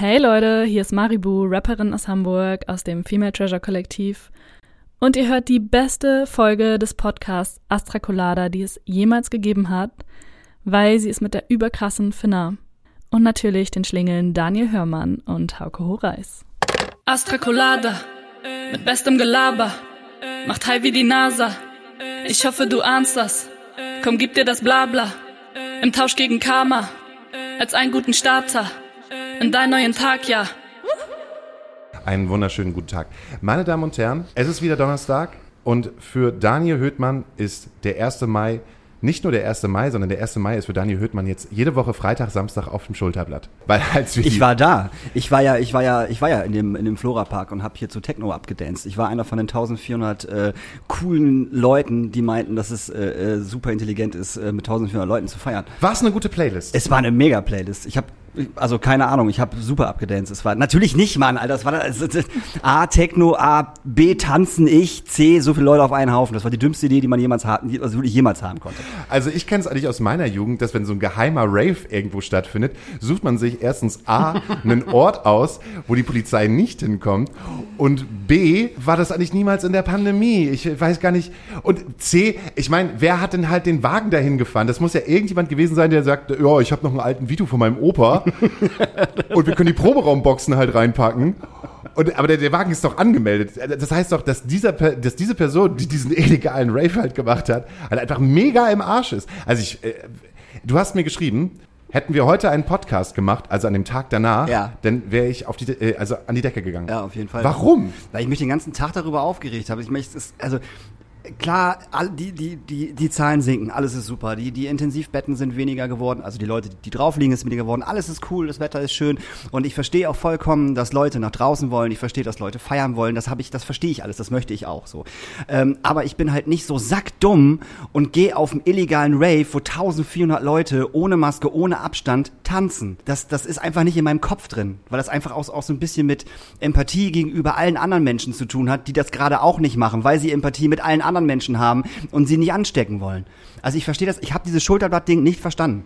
Hey Leute, hier ist Maribu, Rapperin aus Hamburg, aus dem Female Treasure Kollektiv. Und ihr hört die beste Folge des Podcasts Astra Colada, die es jemals gegeben hat, weil sie ist mit der überkrassen Finna. Und natürlich den Schlingeln Daniel Hörmann und Hauke Horeis. Astra Colada, mit bestem Gelaber, macht high wie die NASA. Ich hoffe, du ahnst das. Komm, gib dir das Blabla. Im Tausch gegen Karma, als einen guten Starter. In deinen neuen Tag, ja. Einen wunderschönen guten Tag. Meine Damen und Herren, es ist wieder Donnerstag und für Daniel Höhtmann ist der 1. Mai nicht nur der 1. Mai, sondern der 1. Mai ist für Daniel Höhtmann jetzt jede Woche Freitag, Samstag auf dem Schulterblatt. Weil als wir ich war da. Ich war ja, ich war ja, ich war ja in dem in dem Flora Park und habe hier zu Techno abgedanced. Ich war einer von den 1400 äh, coolen Leuten, die meinten, dass es äh, äh super intelligent ist, äh, mit 1400 Leuten zu feiern. War es eine gute Playlist? Es war eine mega Playlist. Ich habe also keine Ahnung, ich habe super abgedanced. Es war natürlich nicht, Mann, Alter. Das war das, das, A, Techno, A, B, tanzen ich, C, so viele Leute auf einen Haufen. Das war die dümmste Idee, die man jemals haben, also wirklich jemals haben konnte. Also ich kenne es eigentlich aus meiner Jugend, dass wenn so ein geheimer Rave irgendwo stattfindet, sucht man sich erstens A, einen Ort aus, wo die Polizei nicht hinkommt und B, war das eigentlich niemals in der Pandemie. Ich weiß gar nicht. Und C, ich meine, wer hat denn halt den Wagen dahin gefahren? Das muss ja irgendjemand gewesen sein, der sagt, ja, ich habe noch einen alten Vito von meinem Opa und wir können die Proberaumboxen halt reinpacken. Und, aber der, der, Wagen ist doch angemeldet. Das heißt doch, dass, dieser, dass diese Person, die diesen illegalen Rave halt gemacht hat, halt einfach mega im Arsch ist. Also ich, äh, du hast mir geschrieben, Hätten wir heute einen Podcast gemacht, also an dem Tag danach, ja. dann wäre ich auf die, äh, also an die Decke gegangen. Ja, auf jeden Fall. Warum? Weil ich mich den ganzen Tag darüber aufgeregt habe. Ich möchte, also klar, all, die, die, die, die Zahlen sinken, alles ist super. Die, die Intensivbetten sind weniger geworden, also die Leute, die drauf liegen, ist weniger geworden. Alles ist cool, das Wetter ist schön. Und ich verstehe auch vollkommen, dass Leute nach draußen wollen. Ich verstehe, dass Leute feiern wollen. Das habe ich, das verstehe ich alles, das möchte ich auch so. Ähm, aber ich bin halt nicht so sackdumm und gehe auf einen illegalen Rave, wo 1400 Leute ohne Maske, ohne Abstand tanzen. Das, das ist einfach nicht in meinem Kopf drin, weil das einfach auch, auch so ein bisschen mit Empathie gegenüber allen anderen Menschen zu tun hat, die das gerade auch nicht machen, weil sie Empathie mit allen anderen anderen Menschen haben und sie nicht anstecken wollen. Also ich verstehe das, ich habe dieses Schulterblatt-Ding nicht verstanden.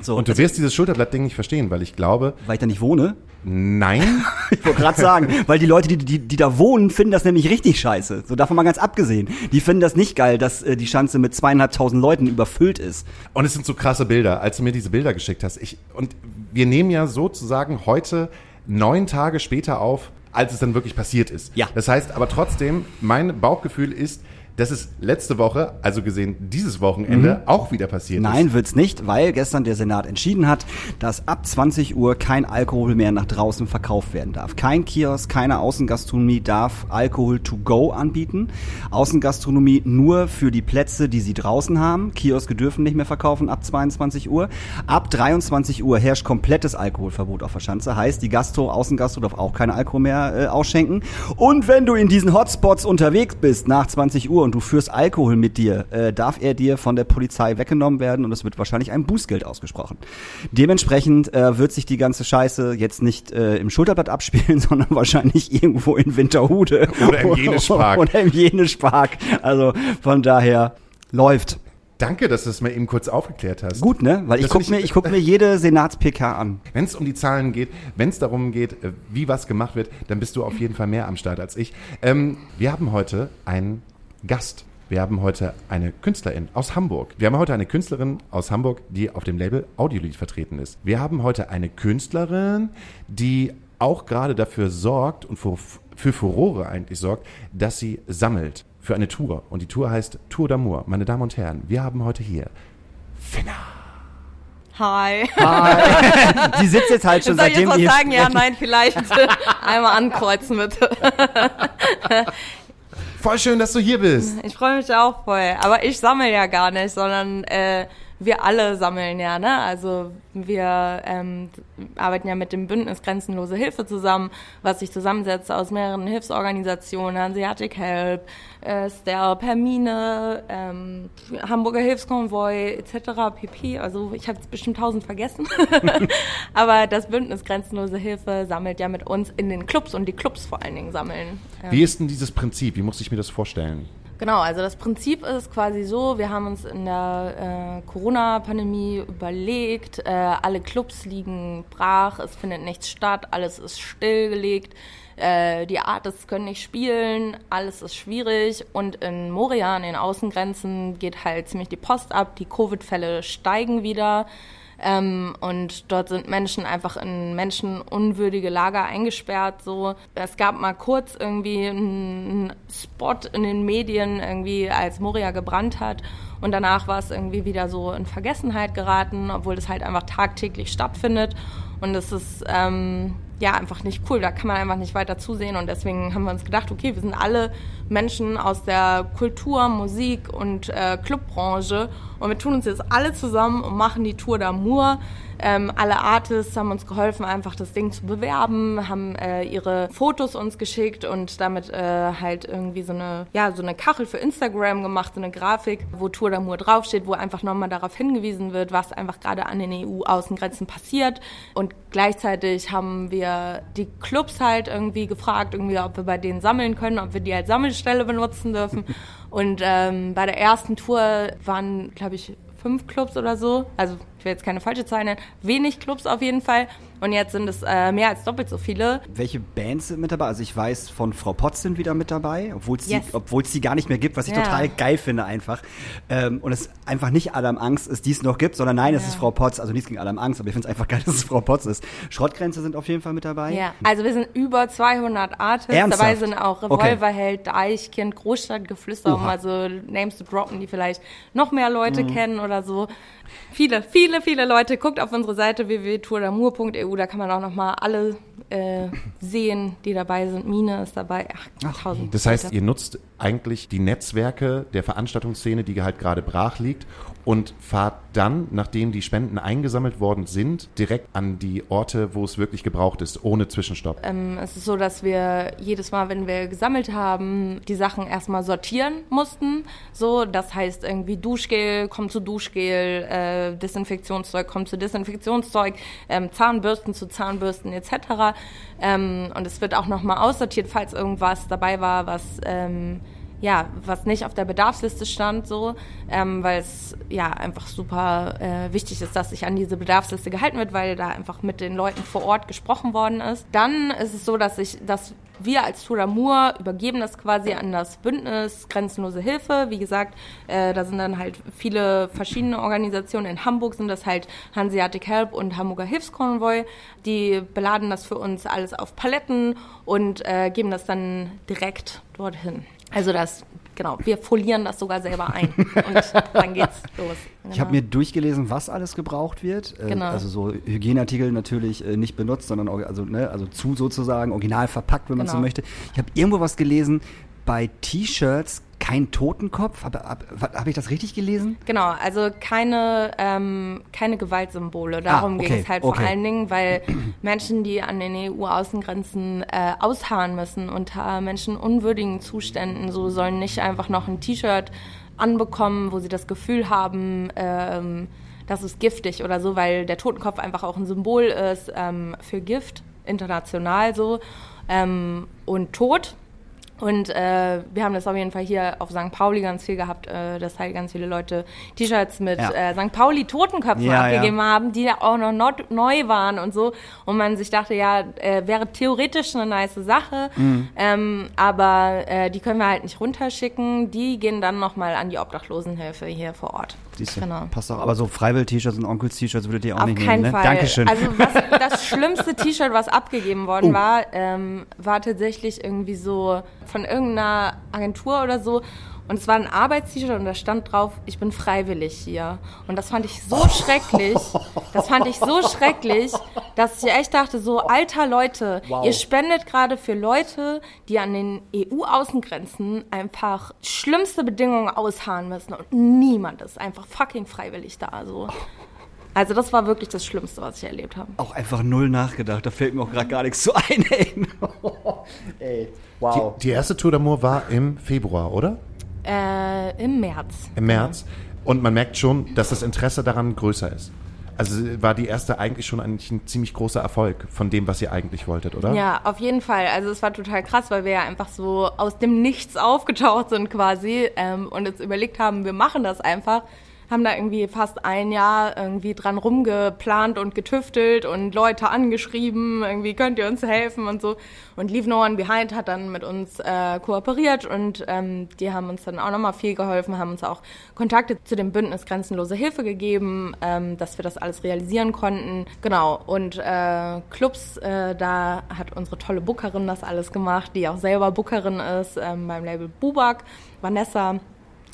So, und du wirst dieses Schulterblatt-Ding nicht verstehen, weil ich glaube. Weil ich da nicht wohne? Nein. ich wollte gerade sagen, weil die Leute, die, die, die da wohnen, finden das nämlich richtig scheiße. So davon mal ganz abgesehen. Die finden das nicht geil, dass äh, die Schanze mit zweieinhalbtausend Leuten überfüllt ist. Und es sind so krasse Bilder, als du mir diese Bilder geschickt hast. Ich, und wir nehmen ja sozusagen heute neun Tage später auf, als es dann wirklich passiert ist. Ja. Das heißt aber trotzdem, mein Bauchgefühl ist, das ist letzte Woche, also gesehen dieses Wochenende, mhm. auch wieder passiert Nein, ist. wird's nicht, weil gestern der Senat entschieden hat, dass ab 20 Uhr kein Alkohol mehr nach draußen verkauft werden darf. Kein Kiosk, keine Außengastronomie darf Alkohol to go anbieten. Außengastronomie nur für die Plätze, die sie draußen haben. Kioske dürfen nicht mehr verkaufen ab 22 Uhr. Ab 23 Uhr herrscht komplettes Alkoholverbot auf der Schanze. Heißt, die Gastro, Außengastro darf auch kein Alkohol mehr äh, ausschenken. Und wenn du in diesen Hotspots unterwegs bist nach 20 Uhr und du führst Alkohol mit dir, äh, darf er dir von der Polizei weggenommen werden und es wird wahrscheinlich ein Bußgeld ausgesprochen. Dementsprechend äh, wird sich die ganze Scheiße jetzt nicht äh, im Schulterblatt abspielen, sondern wahrscheinlich irgendwo in Winterhude. Oder im Jenespark. Oder im Jenespark. Also von daher läuft. Danke, dass du es mir eben kurz aufgeklärt hast. Gut, ne? Weil ich gucke mir, ich guck mir jede Senats-PK an. Wenn es um die Zahlen geht, wenn es darum geht, äh, wie was gemacht wird, dann bist du auf jeden Fall mehr am Start als ich. Ähm, wir haben heute einen Gast. Wir haben heute eine Künstlerin aus Hamburg. Wir haben heute eine Künstlerin aus Hamburg, die auf dem Label Audiolied vertreten ist. Wir haben heute eine Künstlerin, die auch gerade dafür sorgt und für, für Furore eigentlich sorgt, dass sie sammelt für eine Tour. Und die Tour heißt Tour d'Amour. Meine Damen und Herren, wir haben heute hier Finna. Hi. Hi. Die sitzt jetzt halt schon Soll seitdem ich jetzt was sagen? Ja, nein, vielleicht einmal ankreuzen bitte. Voll schön, dass du hier bist. Ich freue mich auch voll. Aber ich sammle ja gar nicht, sondern äh, wir alle sammeln ja, ne? Also wir ähm, arbeiten ja mit dem Bündnis Grenzenlose Hilfe zusammen, was sich zusammensetzt aus mehreren Hilfsorganisationen, Hanseatic Help, äh, STELP, Hermine, ähm, Hamburger Hilfskonvoi etc. pp. Also ich habe bestimmt tausend vergessen. Aber das Bündnis Grenzenlose Hilfe sammelt ja mit uns in den Clubs und die Clubs vor allen Dingen sammeln. Ähm. Wie ist denn dieses Prinzip? Wie muss ich mir das vorstellen? Genau, also das Prinzip ist quasi so, wir haben uns in der äh, Corona-Pandemie überlegt, äh, alle Clubs liegen brach, es findet nichts statt, alles ist stillgelegt, äh, die Artists können nicht spielen, alles ist schwierig und in Moria, an den Außengrenzen, geht halt ziemlich die Post ab, die Covid-Fälle steigen wieder. Ähm, und dort sind Menschen einfach in menschenunwürdige Lager eingesperrt. So, es gab mal kurz irgendwie einen Spot in den Medien, irgendwie als Moria gebrannt hat. Und danach war es irgendwie wieder so in Vergessenheit geraten, obwohl das halt einfach tagtäglich stattfindet. Und es ist ähm, ja einfach nicht cool. Da kann man einfach nicht weiter zusehen. Und deswegen haben wir uns gedacht, okay, wir sind alle Menschen aus der Kultur, Musik und äh, Clubbranche. Und wir tun uns jetzt alle zusammen und machen die Tour d'Amour. Ähm, alle Artists haben uns geholfen, einfach das Ding zu bewerben, haben äh, ihre Fotos uns geschickt und damit äh, halt irgendwie so eine, ja, so eine Kachel für Instagram gemacht, so eine Grafik, wo Tour d'Amour draufsteht, wo einfach nochmal darauf hingewiesen wird, was einfach gerade an den EU-Außengrenzen passiert. Und gleichzeitig haben wir die Clubs halt irgendwie gefragt, irgendwie, ob wir bei denen sammeln können, ob wir die als Sammelstelle benutzen dürfen. Und ähm, bei der ersten Tour waren, glaube ich, fünf Clubs oder so. Also ich will jetzt keine falsche Zahl nennen. Wenig Clubs auf jeden Fall. Und jetzt sind es äh, mehr als doppelt so viele. Welche Bands sind mit dabei? Also ich weiß, von Frau Potts sind wieder mit dabei, obwohl es Yes. die, die gar nicht mehr gibt, was ich Ja. total geil finde einfach. Ähm, und es einfach nicht Adam Angst ist, die es noch gibt, sondern nein, es ist Frau Potts. Also nichts gegen Adam Angst, aber ich finde es einfach geil, dass es Frau Potts ist. Schrottgrenze sind auf jeden Fall mit dabei. Ja, also wir sind über 200 Artists. Ernsthaft? Dabei sind auch Okay. Revolverheld, Deichkind, Großstadtgeflüster, um mal so Names zu droppen, die vielleicht noch mehr Leute Mhm. kennen oder so. Viele, viele, viele Leute. Guckt auf unsere Seite www.tourdamour.eu, da kann man auch noch mal alle äh, sehen, die dabei sind. Mine ist dabei. Ach, tausend. Das heißt, ihr nutzt eigentlich die Netzwerke der Veranstaltungsszene, die halt gerade brach liegt und fahrt dann, nachdem die Spenden eingesammelt worden sind, direkt an die Orte, wo es wirklich gebraucht ist, ohne Zwischenstopp. Ähm, es ist so, dass wir jedes Mal, wenn wir gesammelt haben, die Sachen erstmal sortieren mussten. So, das heißt irgendwie Duschgel kommt zu Duschgel, äh, Desinfektionszeug kommt zu Desinfektionszeug, ähm, Zahnbürsten zu Zahnbürsten etc. Ähm, und es wird auch nochmal aussortiert, falls irgendwas dabei war, was ähm, ja, was nicht auf der Bedarfsliste stand, so, ähm, weil es ja einfach super äh, wichtig ist, dass sich an diese Bedarfsliste gehalten wird, weil da einfach mit den Leuten vor Ort gesprochen worden ist. Dann ist es so, dass ich, dass wir als Tour d'Amour übergeben das quasi an das Bündnis Grenzenlose Hilfe. Wie gesagt, äh, da sind dann halt viele verschiedene Organisationen. In Hamburg sind das halt Hanseatic Help und Hamburger Hilfskonvoi. Die beladen das für uns alles auf Paletten und äh, geben das dann direkt dorthin. Also das, genau, wir folieren das sogar selber ein und dann geht's los. Genau. Ich habe mir durchgelesen, was alles gebraucht wird. Äh, Genau. Also so Hygieneartikel natürlich äh, nicht benutzt, sondern also, ne, also zu sozusagen, original verpackt, wenn man so Genau. möchte. Ich habe irgendwo was gelesen, bei T-Shirts kein Totenkopf. Habe hab, hab ich das richtig gelesen? Genau, also keine, ähm, keine Gewaltsymbole. Darum Ah, okay, ging es halt okay. vor allen Dingen, weil Menschen, die an den EU-Außengrenzen äh, ausharren müssen unter menschenunwürdigen Zuständen, so sollen nicht einfach noch ein T-Shirt anbekommen, wo sie das Gefühl haben, ähm, das ist giftig oder so, weil der Totenkopf einfach auch ein Symbol ist ähm, für Gift, international so, ähm, und Tod. Und äh, wir haben das auf jeden Fall hier auf St. Pauli ganz viel gehabt, äh, dass halt ganz viele Leute T-Shirts mit Ja. äh, St. Pauli Totenköpfen Ja, abgegeben ja. haben, die auch noch not, neu waren und so. Und man sich dachte, ja, äh, wäre theoretisch eine nice Sache, Mhm. ähm, aber äh, die können wir halt nicht runterschicken. Die gehen dann nochmal an die Obdachlosenhilfe hier vor Ort. Siehst du, Genau. passt auch. Aber so Freiwill-T-Shirts und Onkels-T-Shirts würdet ihr auch Auf nicht keinen nehmen, ne? Fall. Dankeschön. Also was, das schlimmste T-Shirt, was abgegeben worden Oh. war, ähm, war tatsächlich irgendwie so von irgendeiner Agentur oder so. Und es war ein Arbeits-T-Shirt und da stand drauf, ich bin freiwillig hier. Und das fand ich so schrecklich. Das fand ich so schrecklich, dass ich echt dachte, so, alter Leute, ihr spendet gerade für Leute, die an den EU-Außengrenzen einfach schlimmste Bedingungen ausharren müssen. Und niemand ist einfach fucking freiwillig da. So. Also das war wirklich das Schlimmste, was ich erlebt habe. auch einfach null nachgedacht. Da fällt mir auch gerade gar nichts zu ein. Ey, ey wow. Die, die erste Tour d'Amour war im Februar, oder? Äh, Im März. Im März. Und man merkt schon, dass das Interesse daran größer ist. Also war die erste eigentlich schon eigentlich ein ziemlich großer Erfolg von dem, was ihr eigentlich wolltet, oder? Ja, auf jeden Fall. Also es war total krass, weil wir ja einfach so aus dem Nichts aufgetaucht sind quasi ähm, und jetzt überlegt haben, wir machen das einfach haben da irgendwie fast ein Jahr irgendwie dran rumgeplant und getüftelt und Leute angeschrieben, irgendwie könnt ihr uns helfen und so. Und Leave No One Behind hat dann mit uns äh, kooperiert und ähm, die haben uns dann auch nochmal viel geholfen, haben uns auch Kontakte zu dem Bündnis Grenzenlose Hilfe gegeben, ähm, dass wir das alles realisieren konnten. Genau, und äh, Clubs, äh, da hat unsere tolle Bookerin das alles gemacht, die auch selber Bookerin ist ähm, beim Label Bubak, Vanessa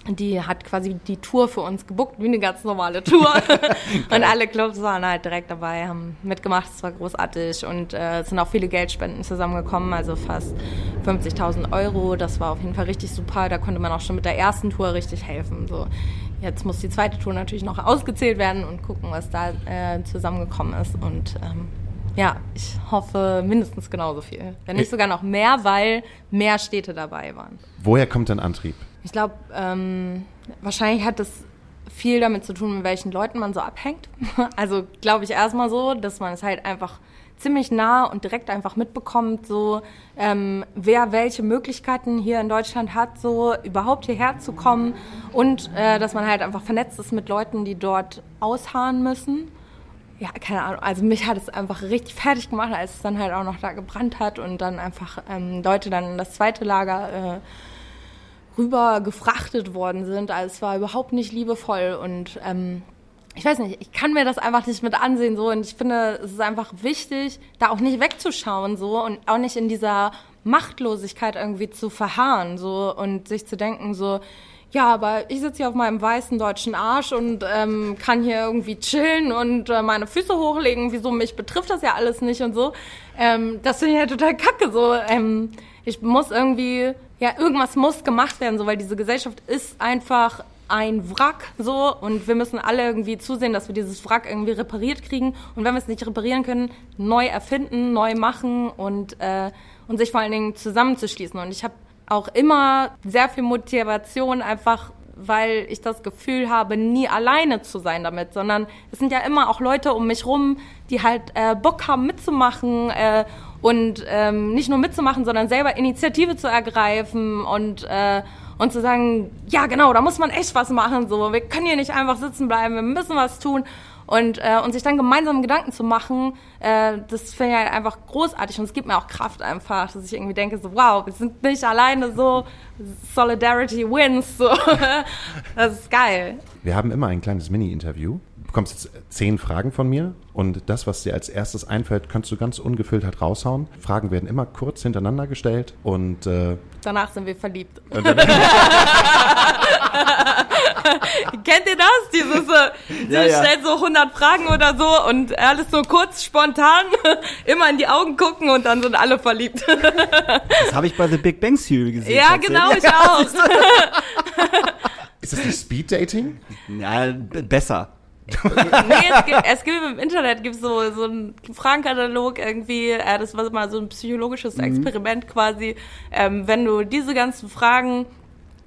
die hat quasi die Tour für uns gebuckt, wie eine ganz normale Tour. und alle Clubs waren halt direkt dabei, haben mitgemacht, es war großartig und äh, es sind auch viele Geldspenden zusammengekommen, also fast 50.000 Euro. Das war auf jeden Fall richtig super. Da konnte man auch schon mit der ersten Tour richtig helfen. So, jetzt muss die zweite Tour natürlich noch ausgezählt werden und gucken, was da äh, zusammengekommen ist. Und ähm, ja, ich hoffe mindestens genauso viel. Wenn nicht sogar noch mehr, weil mehr Städte dabei waren. Woher kommt dein Antrieb? Ich glaube, ähm, wahrscheinlich hat das viel damit zu tun, mit welchen Leuten man so abhängt. Also glaube ich erstmal so, dass man es halt einfach ziemlich nah und direkt einfach mitbekommt, so ähm, wer welche Möglichkeiten hier in Deutschland hat, so überhaupt hierher zu kommen und äh, dass man halt einfach vernetzt ist mit Leuten, die dort ausharren müssen. Ja, keine Ahnung. Also mich hat es einfach richtig fertig gemacht, als es dann halt auch noch da gebrannt hat und dann einfach ähm, Leute dann in das zweite Lager äh, rüber gefrachtet worden sind. Also es war überhaupt nicht liebevoll und ähm, ich weiß nicht, ich kann mir das einfach nicht mit ansehen so und ich finde, es ist einfach wichtig, da auch nicht wegzuschauen so und auch nicht in dieser Machtlosigkeit irgendwie zu verharren so und sich zu denken so, ja, aber ich sitze hier auf meinem weißen deutschen Arsch und ähm, kann hier irgendwie chillen und äh, meine Füße hochlegen. Wieso mich betrifft das ja alles nicht und so. Ähm, das finde ich ja total kacke. So, ähm, ich muss irgendwie ja, irgendwas muss gemacht werden, so, weil diese Gesellschaft ist einfach ein Wrack so. Und wir müssen alle irgendwie zusehen, dass wir dieses Wrack irgendwie repariert kriegen. Und wenn wir es nicht reparieren können, neu erfinden, neu machen und äh, und sich vor allen Dingen zusammenzuschließen. Und ich habe auch immer sehr viel Motivation einfach weil ich das Gefühl habe, nie alleine zu sein damit, sondern es sind ja immer auch Leute um mich rum, die halt äh, Bock haben mitzumachen äh, und ähm, nicht nur mitzumachen, sondern selber Initiative zu ergreifen und äh, und zu sagen, ja genau, da muss man echt was machen, so wir können hier nicht einfach sitzen bleiben, wir müssen was tun und, äh, und sich dann gemeinsam Gedanken zu machen, äh, das finde ich halt einfach großartig und es gibt mir auch Kraft einfach, dass ich irgendwie denke, so wow, wir sind nicht alleine so, Solidarity wins, so. das ist geil. Wir haben immer ein kleines Mini-Interview. Du bekommst jetzt zehn Fragen von mir und das, was dir als erstes einfällt, kannst du ganz ungefiltert halt raushauen. Fragen werden immer kurz hintereinander gestellt und äh, danach sind wir verliebt. Kennt ihr das? Dieses, äh, ja, ja. stellt so 100 Fragen oder so und alles so kurz, spontan, immer in die Augen gucken und dann sind alle verliebt. das habe ich bei The Big Bang Theory gesehen. Ja, genau, ich auch. Ist das nicht Speed Dating? Ja, besser. Nee, es gibt, es gibt im Internet gibt so so einen Fragenkatalog irgendwie. Äh, das war mal so ein psychologisches mhm. Experiment mhm. quasi. Ähm, wenn du diese ganzen Fragen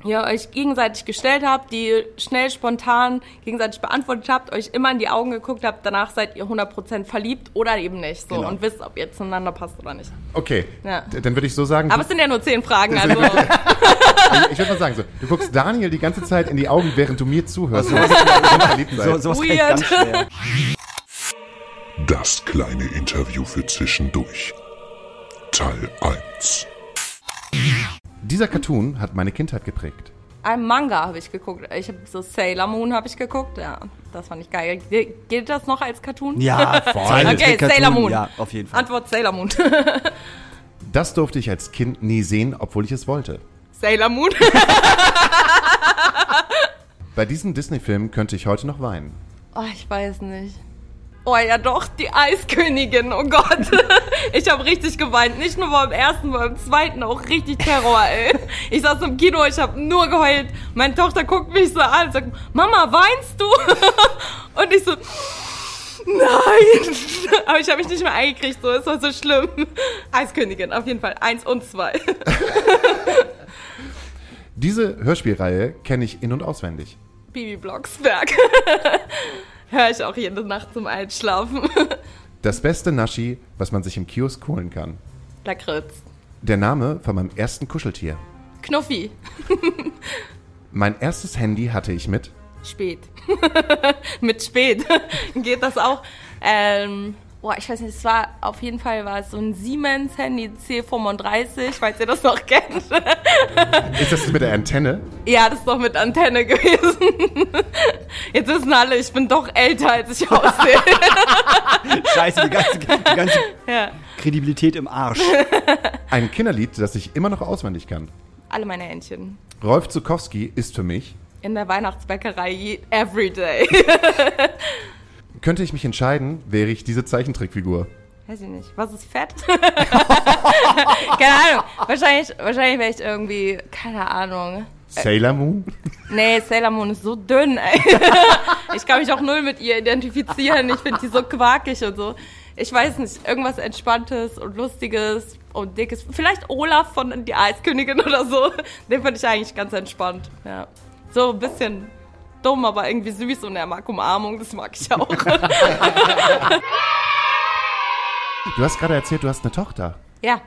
ihr euch gegenseitig gestellt habt, die schnell, spontan gegenseitig beantwortet habt, euch immer in die Augen geguckt habt, danach seid ihr 100% verliebt oder eben nicht so genau. und wisst, ob ihr zueinander passt oder nicht. Okay, ja. dann würde ich so sagen... Aber es sind ja nur zehn Fragen, also... ich würde mal sagen, so, du guckst Daniel die ganze Zeit in die Augen, während du mir zuhörst. So, so, sowas Weird. ganz schwer. Das kleine Interview für zwischendurch. Teil 1. Dieser Cartoon hat meine Kindheit geprägt. Ein Manga habe ich geguckt. Ich habe so Sailor Moon habe ich geguckt. Ja, das fand ich geil. Gilt das noch als Cartoon? Ja, voll. okay, Sailor Moon. Ja, auf jeden Fall. Antwort Sailor Moon. das durfte ich als Kind nie sehen, obwohl ich es wollte. Sailor Moon. Bei diesem Disney-Film könnte ich heute noch weinen. Oh, ich weiß nicht. Oh ja doch, die Eiskönigin, oh Gott. Ich habe richtig geweint. Nicht nur beim ersten, beim zweiten auch richtig Terror, ey. Ich saß im Kino, ich habe nur geheult. Meine Tochter guckt mich so an und sagt, Mama, weinst du? Und ich so, nein. Aber ich habe mich nicht mehr eingekriegt, so, es war so schlimm. Eiskönigin, auf jeden Fall. Eins und zwei. Diese Hörspielreihe kenne ich in- und auswendig. Bibi Blocksberg. Höre ich auch jede Nacht zum Einschlafen. Das beste Naschi, was man sich im Kiosk holen kann. Lakritz. Der Name von meinem ersten Kuscheltier. Knuffi. Mein erstes Handy hatte ich mit. Spät. Mit spät geht das auch. Ähm, boah, ich weiß nicht, es war auf jeden Fall war es so ein Siemens Handy C35, falls ihr das noch kennt. Ist das mit der Antenne? ja, das ist doch mit Antenne gewesen. Jetzt wissen alle, ich bin doch älter, als ich aussehe. Scheiße, die ganze, die ganze ja. Kredibilität im Arsch. Ein Kinderlied, das ich immer noch auswendig kann. Alle meine Händchen. Rolf Zukowski ist für mich. In der Weihnachtsbäckerei every day. Könnte ich mich entscheiden, wäre ich diese Zeichentrickfigur. Weiß ich nicht. Was ist fett? keine Ahnung. Wahrscheinlich, wahrscheinlich wäre ich irgendwie, keine Ahnung. Sailor Moon? Nee, Sailor Moon ist so dünn, ey. Ich kann mich auch null mit ihr identifizieren. Ich finde die so quakig und so. Ich weiß nicht, irgendwas Entspanntes und Lustiges und Dickes. Vielleicht Olaf von Die Eiskönigin oder so. Den finde ich eigentlich ganz entspannt. Ja. So ein bisschen dumm, aber irgendwie süß und er mag Umarmung. Das mag ich auch. Du hast gerade erzählt, du hast eine Tochter. ja,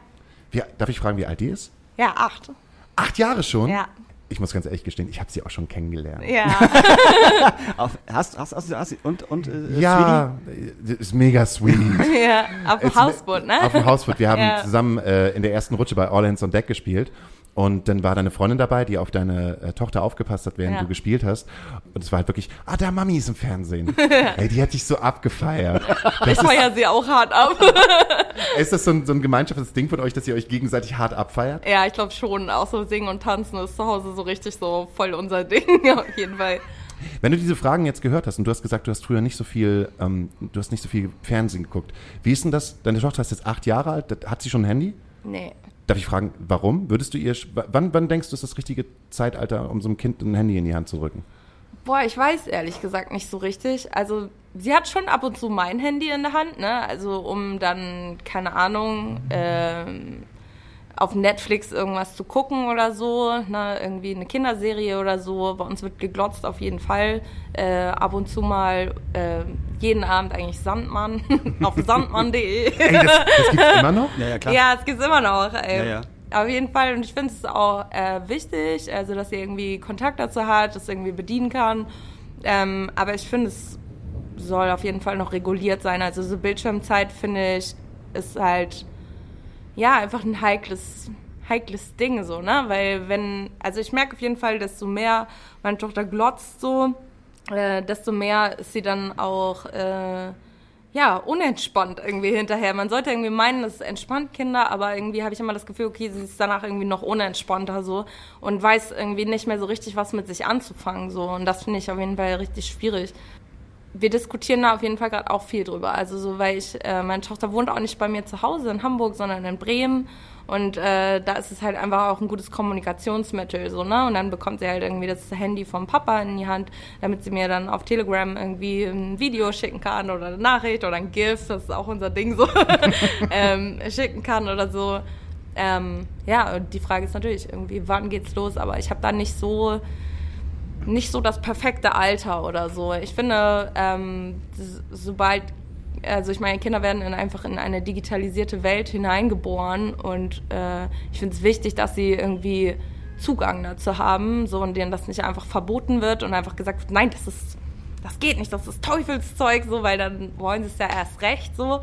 Wie, darf ich fragen, wie alt die ist? ja, acht. Acht Jahre schon? Ja, Ich muss ganz ehrlich gestehen, ich habe sie auch schon kennengelernt. ja. Auf, hast, hast, hast, hast, und, und, äh, Ja, das ist mega sweet. ja. Auf dem Hausboot, ne? Auf dem Hausboot. Wir haben Ja. zusammen äh, in der ersten Rutsche bei All Hands on Deck gespielt. Und dann war deine Freundin dabei, die auf deine äh, Tochter aufgepasst hat, während Ja. du gespielt hast. Und es war halt wirklich, ah, da Mami ist im Fernsehen. Ey, die hat dich so abgefeiert. Das Ich ist, feier sie auch hart ab. ist das so ein, so ein gemeinschaftliches Ding von euch, dass ihr euch gegenseitig hart abfeiert? Ja, ich glaube schon. Auch so singen und tanzen ist zu Hause so richtig so voll unser Ding. Auf jeden Fall. Wenn du diese Fragen jetzt gehört hast und du hast gesagt, du hast früher nicht so viel, ähm, du hast nicht so viel Fernsehen geguckt. Wie ist denn das? Deine Tochter ist jetzt acht Jahre alt. Hat sie schon ein Handy? Nee. Darf ich fragen, warum? Würdest du ihr, wann, wann denkst du, ist das richtige Zeitalter, um so einem Kind ein Handy in die Hand zu rücken? Boah, ich weiß ehrlich gesagt nicht so richtig. Also, sie hat schon ab und zu mein Handy in der Hand, ne? Also, um dann, keine Ahnung, ähm, auf Netflix irgendwas zu gucken oder so, ne? Irgendwie eine Kinderserie oder so. Bei uns wird geglotzt auf jeden Fall. Äh, ab und zu mal, äh, jeden Abend eigentlich Sandmann auf sandmann.de. Ey, das, das gibt's immer noch? Ja, ja, klar. Ja, es gibt's immer noch. Ey. Ja, ja. Auf jeden Fall. Und ich finde es auch äh, wichtig, also dass sie irgendwie Kontakt dazu hat, das irgendwie bedienen kann. Ähm, aber ich finde, es soll auf jeden Fall noch reguliert sein. Also so Bildschirmzeit, finde ich, ist halt, ja, einfach ein heikles, heikles Ding so, ne? Weil wenn, also ich merke auf jeden Fall, desto mehr meine Tochter glotzt so, äh, desto mehr ist sie dann auch, äh, ja, unentspannt irgendwie hinterher. Man sollte irgendwie meinen, das ist entspannt, Kinder, aber irgendwie habe ich immer das Gefühl, okay, sie ist danach irgendwie noch unentspannter so und weiß irgendwie nicht mehr so richtig, was mit sich anzufangen so. Und das finde ich auf jeden Fall richtig schwierig. Wir diskutieren da auf jeden Fall gerade auch viel drüber. Also so, weil ich, äh, meine Tochter wohnt auch nicht bei mir zu Hause in Hamburg, sondern in Bremen. Und äh, da ist es halt einfach auch ein gutes Kommunikationsmittel, so, ne? Und dann bekommt sie halt irgendwie das Handy vom Papa in die Hand, damit sie mir dann auf Telegram irgendwie ein Video schicken kann oder eine Nachricht oder ein GIF, das ist auch unser Ding so, ähm, schicken kann oder so. Ähm, ja, und die Frage ist natürlich irgendwie, wann geht's los? Aber ich habe da nicht so nicht so das perfekte Alter oder so. Ich finde, ähm, sobald, also ich meine, Kinder werden in, einfach in eine digitalisierte Welt hineingeboren und äh, ich finde es wichtig, dass sie irgendwie Zugang dazu haben, so und denen das nicht einfach verboten wird und einfach gesagt wird, nein, das ist, das geht nicht, das ist Teufelszeug, so, weil dann wollen sie es ja erst recht so.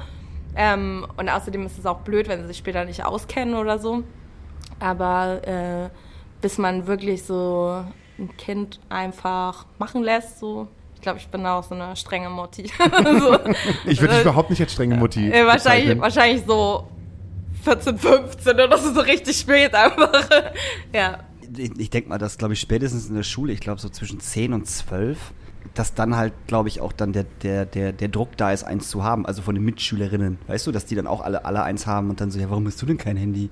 Ähm, und außerdem ist es auch blöd, wenn sie sich später nicht auskennen oder so. Aber äh, bis man wirklich so ein Kind einfach machen lässt, so. Ich glaube, ich bin da auch so eine strenge Mutti. so, Ich würde dich überhaupt nicht als strenge Mutti äh, wahrscheinlich, wahrscheinlich so 14, 15 oder das ist so richtig spät einfach. ja. Ich, ich denke mal, dass, glaube ich, spätestens in der Schule, ich glaube so zwischen 10 und 12, dass dann halt, glaube ich, auch dann der, der, der, der Druck da ist, eins zu haben, also von den Mitschülerinnen. Weißt du, dass die dann auch alle, alle eins haben und dann so, ja, warum hast du denn kein Handy?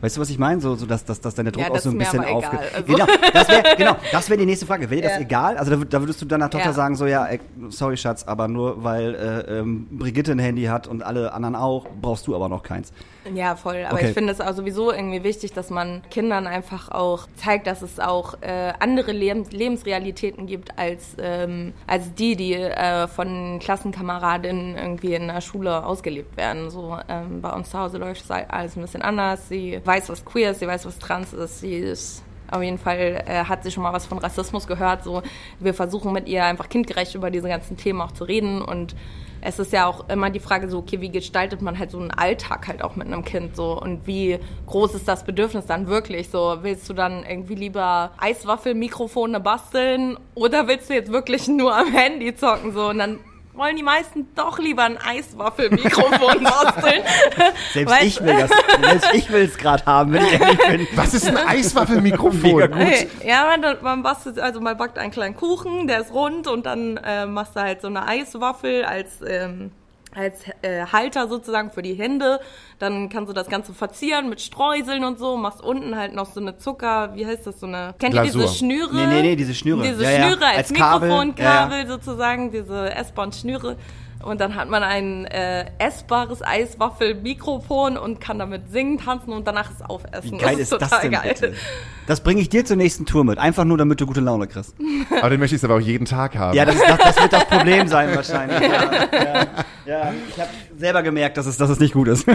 Weißt du, was ich meine? So, so dass, dass, dass deine Druck Ja, auch das so ein bisschen aufgeht. also. Genau, das wäre genau, das wär die nächste Frage. Wäre dir das Ja. egal? Also da, da würdest du deiner Tochter Ja. sagen, so ja, sorry Schatz, aber nur weil äh, ähm, Brigitte ein Handy hat und alle anderen auch, brauchst du aber noch keins. Ja, voll. Aber Okay. ich finde es auch sowieso irgendwie wichtig, dass man Kindern einfach auch zeigt, dass es auch äh, andere Leb Lebensrealitäten gibt als, ähm, als die, die äh, von Klassenkameradinnen irgendwie in der Schule ausgelebt werden. So ähm, bei uns zu Hause läuft es halt alles ein bisschen anders. Sie weiß, was queer ist, sie weiß, was trans ist, sie ist auf jeden Fall äh, hat sie schon mal was von Rassismus gehört. So, wir versuchen mit ihr einfach kindgerecht über diese ganzen Themen auch zu reden und es ist ja auch immer die Frage so, okay, wie gestaltet man halt so einen Alltag halt auch mit einem Kind so und wie groß ist das Bedürfnis dann wirklich so? Willst du dann irgendwie lieber Eiswaffelmikrofone basteln oder willst du jetzt wirklich nur am Handy zocken so und dann wollen die meisten doch lieber ein Eiswaffelmikrofon basteln. Selbst Weißt ich will das, selbst ich will es gerade haben, wenn ich ehrlich bin. Was ist ein Eiswaffelmikrofon? Mega gut. Hey, ja, man, man bastelt, also man backt einen kleinen Kuchen, der ist rund und dann äh, machst du halt so eine Eiswaffel als ähm, als äh, Halter sozusagen für die Hände. Dann kannst du das Ganze verzieren mit Streuseln und so. Machst unten halt noch so eine Zucker, wie heißt das, so eine, kennt ihr Glasur. diese Schnüre? Nee, nee, nee, diese Schnüre. Diese Ja, ja. Schnüre als, Als Kabel. Mikrofonkabel Ja, ja. sozusagen, diese S-Bahn-Schnüre. Und dann hat man ein äh, essbares Eiswaffel-Mikrofon und kann damit singen, tanzen und danach es aufessen. Wie geil das ist das total denn geil. bitte? Das bringe ich dir zur nächsten Tour mit. Einfach nur, damit du gute Laune kriegst. Aber den möchte ich aber auch jeden Tag haben. Ja, das, ist, das, das wird das Problem sein wahrscheinlich. Ja, ja, ja. Ich habe selber gemerkt, dass es, dass es nicht gut ist.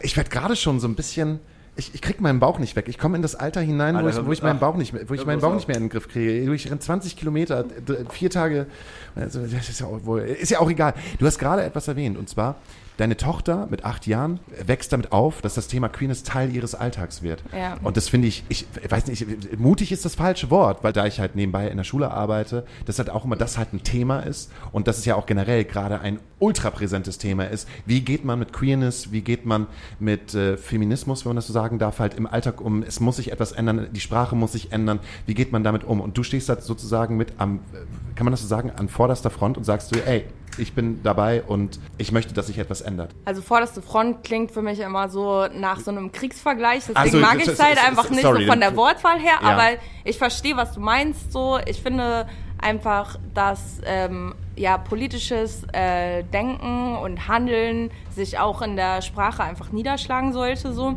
Ich werde gerade schon so ein bisschen. Ich, ich krieg meinen Bauch nicht weg. Ich komme in das Alter hinein, wo Alter, ich, hör wo ich meinen. Bauch nicht mehr, wo ich meinen Bauch nicht mehr in den Griff kriege. Ich renne 20 Kilometer, vier Tage. Also, das ist ja, auch, ist ja auch egal. Du hast gerade etwas erwähnt und zwar deine Tochter mit acht Jahren wächst damit auf, dass das Thema Queerness Teil ihres Alltags wird. Ja. Und das finde ich, ich weiß nicht, mutig ist das falsche Wort, weil da ich halt nebenbei in der Schule arbeite, dass halt auch immer das halt ein Thema ist und dass es ja auch generell gerade ein ultra präsentes Thema ist. Wie geht man mit Queerness, wie geht man mit äh, Feminismus, wenn man das so sagen darf, halt im Alltag um, es muss sich etwas ändern, die Sprache muss sich ändern, wie geht man damit um? Und du stehst da sozusagen mit am, äh, kann man das so sagen, an vorderster Front und sagst du, ey, ich bin dabei und ich möchte, dass sich etwas ändert. Also vorderste Front klingt für mich immer so nach so einem Kriegsvergleich. Deswegen Also, mag ich es halt einfach nicht sorry, so von der Wortwahl her, Ja. aber ich verstehe, was du meinst. So, ich finde einfach, dass ähm, ja politisches äh, Denken und Handeln sich auch in der Sprache einfach niederschlagen sollte. So,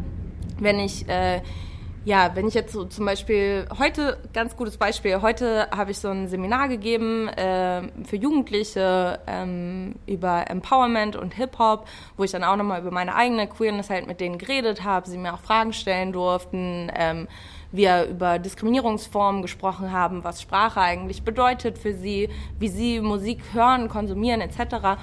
wenn ich äh, ja, wenn ich jetzt so zum Beispiel heute, ganz gutes Beispiel, heute habe ich so ein Seminar gegeben äh, für Jugendliche ähm, über Empowerment und Hip-Hop, wo ich dann auch nochmal über meine eigene Queerness halt mit denen geredet habe, sie mir auch Fragen stellen durften, ähm, wir über Diskriminierungsformen gesprochen haben, was Sprache eigentlich bedeutet für sie, wie sie Musik hören, konsumieren etc.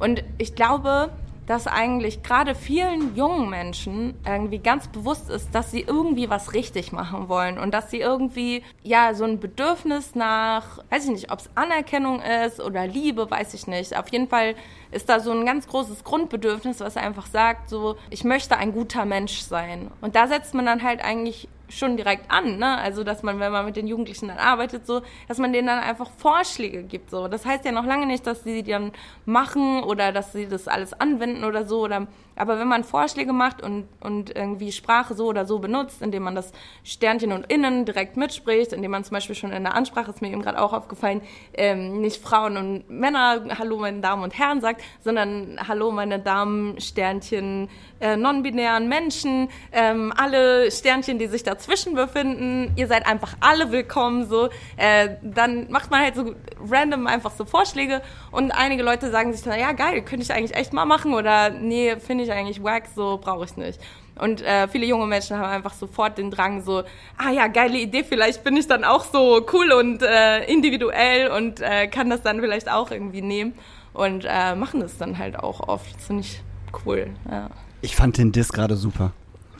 Und ich glaube, dass eigentlich gerade vielen jungen Menschen irgendwie ganz bewusst ist, dass sie irgendwie was richtig machen wollen und dass sie irgendwie ja so ein Bedürfnis nach, weiß ich nicht, ob es Anerkennung ist oder Liebe, weiß ich nicht. Auf jeden Fall ist da so ein ganz großes Grundbedürfnis, was einfach sagt, so ich möchte ein guter Mensch sein. Und da setzt man dann halt eigentlich schon direkt an, ne? Also, dass man, wenn man mit den Jugendlichen dann arbeitet, so, dass man denen dann einfach Vorschläge gibt, so. Das heißt ja noch lange nicht, dass sie die dann machen oder dass sie das alles anwenden oder so, oder, aber wenn man Vorschläge macht und, und irgendwie Sprache so oder so benutzt, indem man das Sternchen und Innen direkt mitspricht, indem man zum Beispiel schon in der Ansprache, ist mir eben gerade auch aufgefallen, ähm, nicht Frauen und Männer, Hallo meine Damen und Herren sagt, sondern Hallo meine Damen, Sternchen, äh, non-binären Menschen, ähm, alle Sternchen, die sich dazwischen befinden, ihr seid einfach alle willkommen, so, äh, dann macht man halt so random einfach so Vorschläge und einige Leute sagen sich dann, ja geil, könnte ich eigentlich echt mal machen oder nee, finde ich eigentlich wack, so brauche ich nicht. Und äh, viele junge Menschen haben einfach sofort den Drang so, ah ja, geile Idee, vielleicht bin ich dann auch so cool und äh, individuell und äh, kann das dann vielleicht auch irgendwie nehmen und äh, machen das dann halt auch oft. Das finde ich cool, ja. Ich fand den Diss gerade super.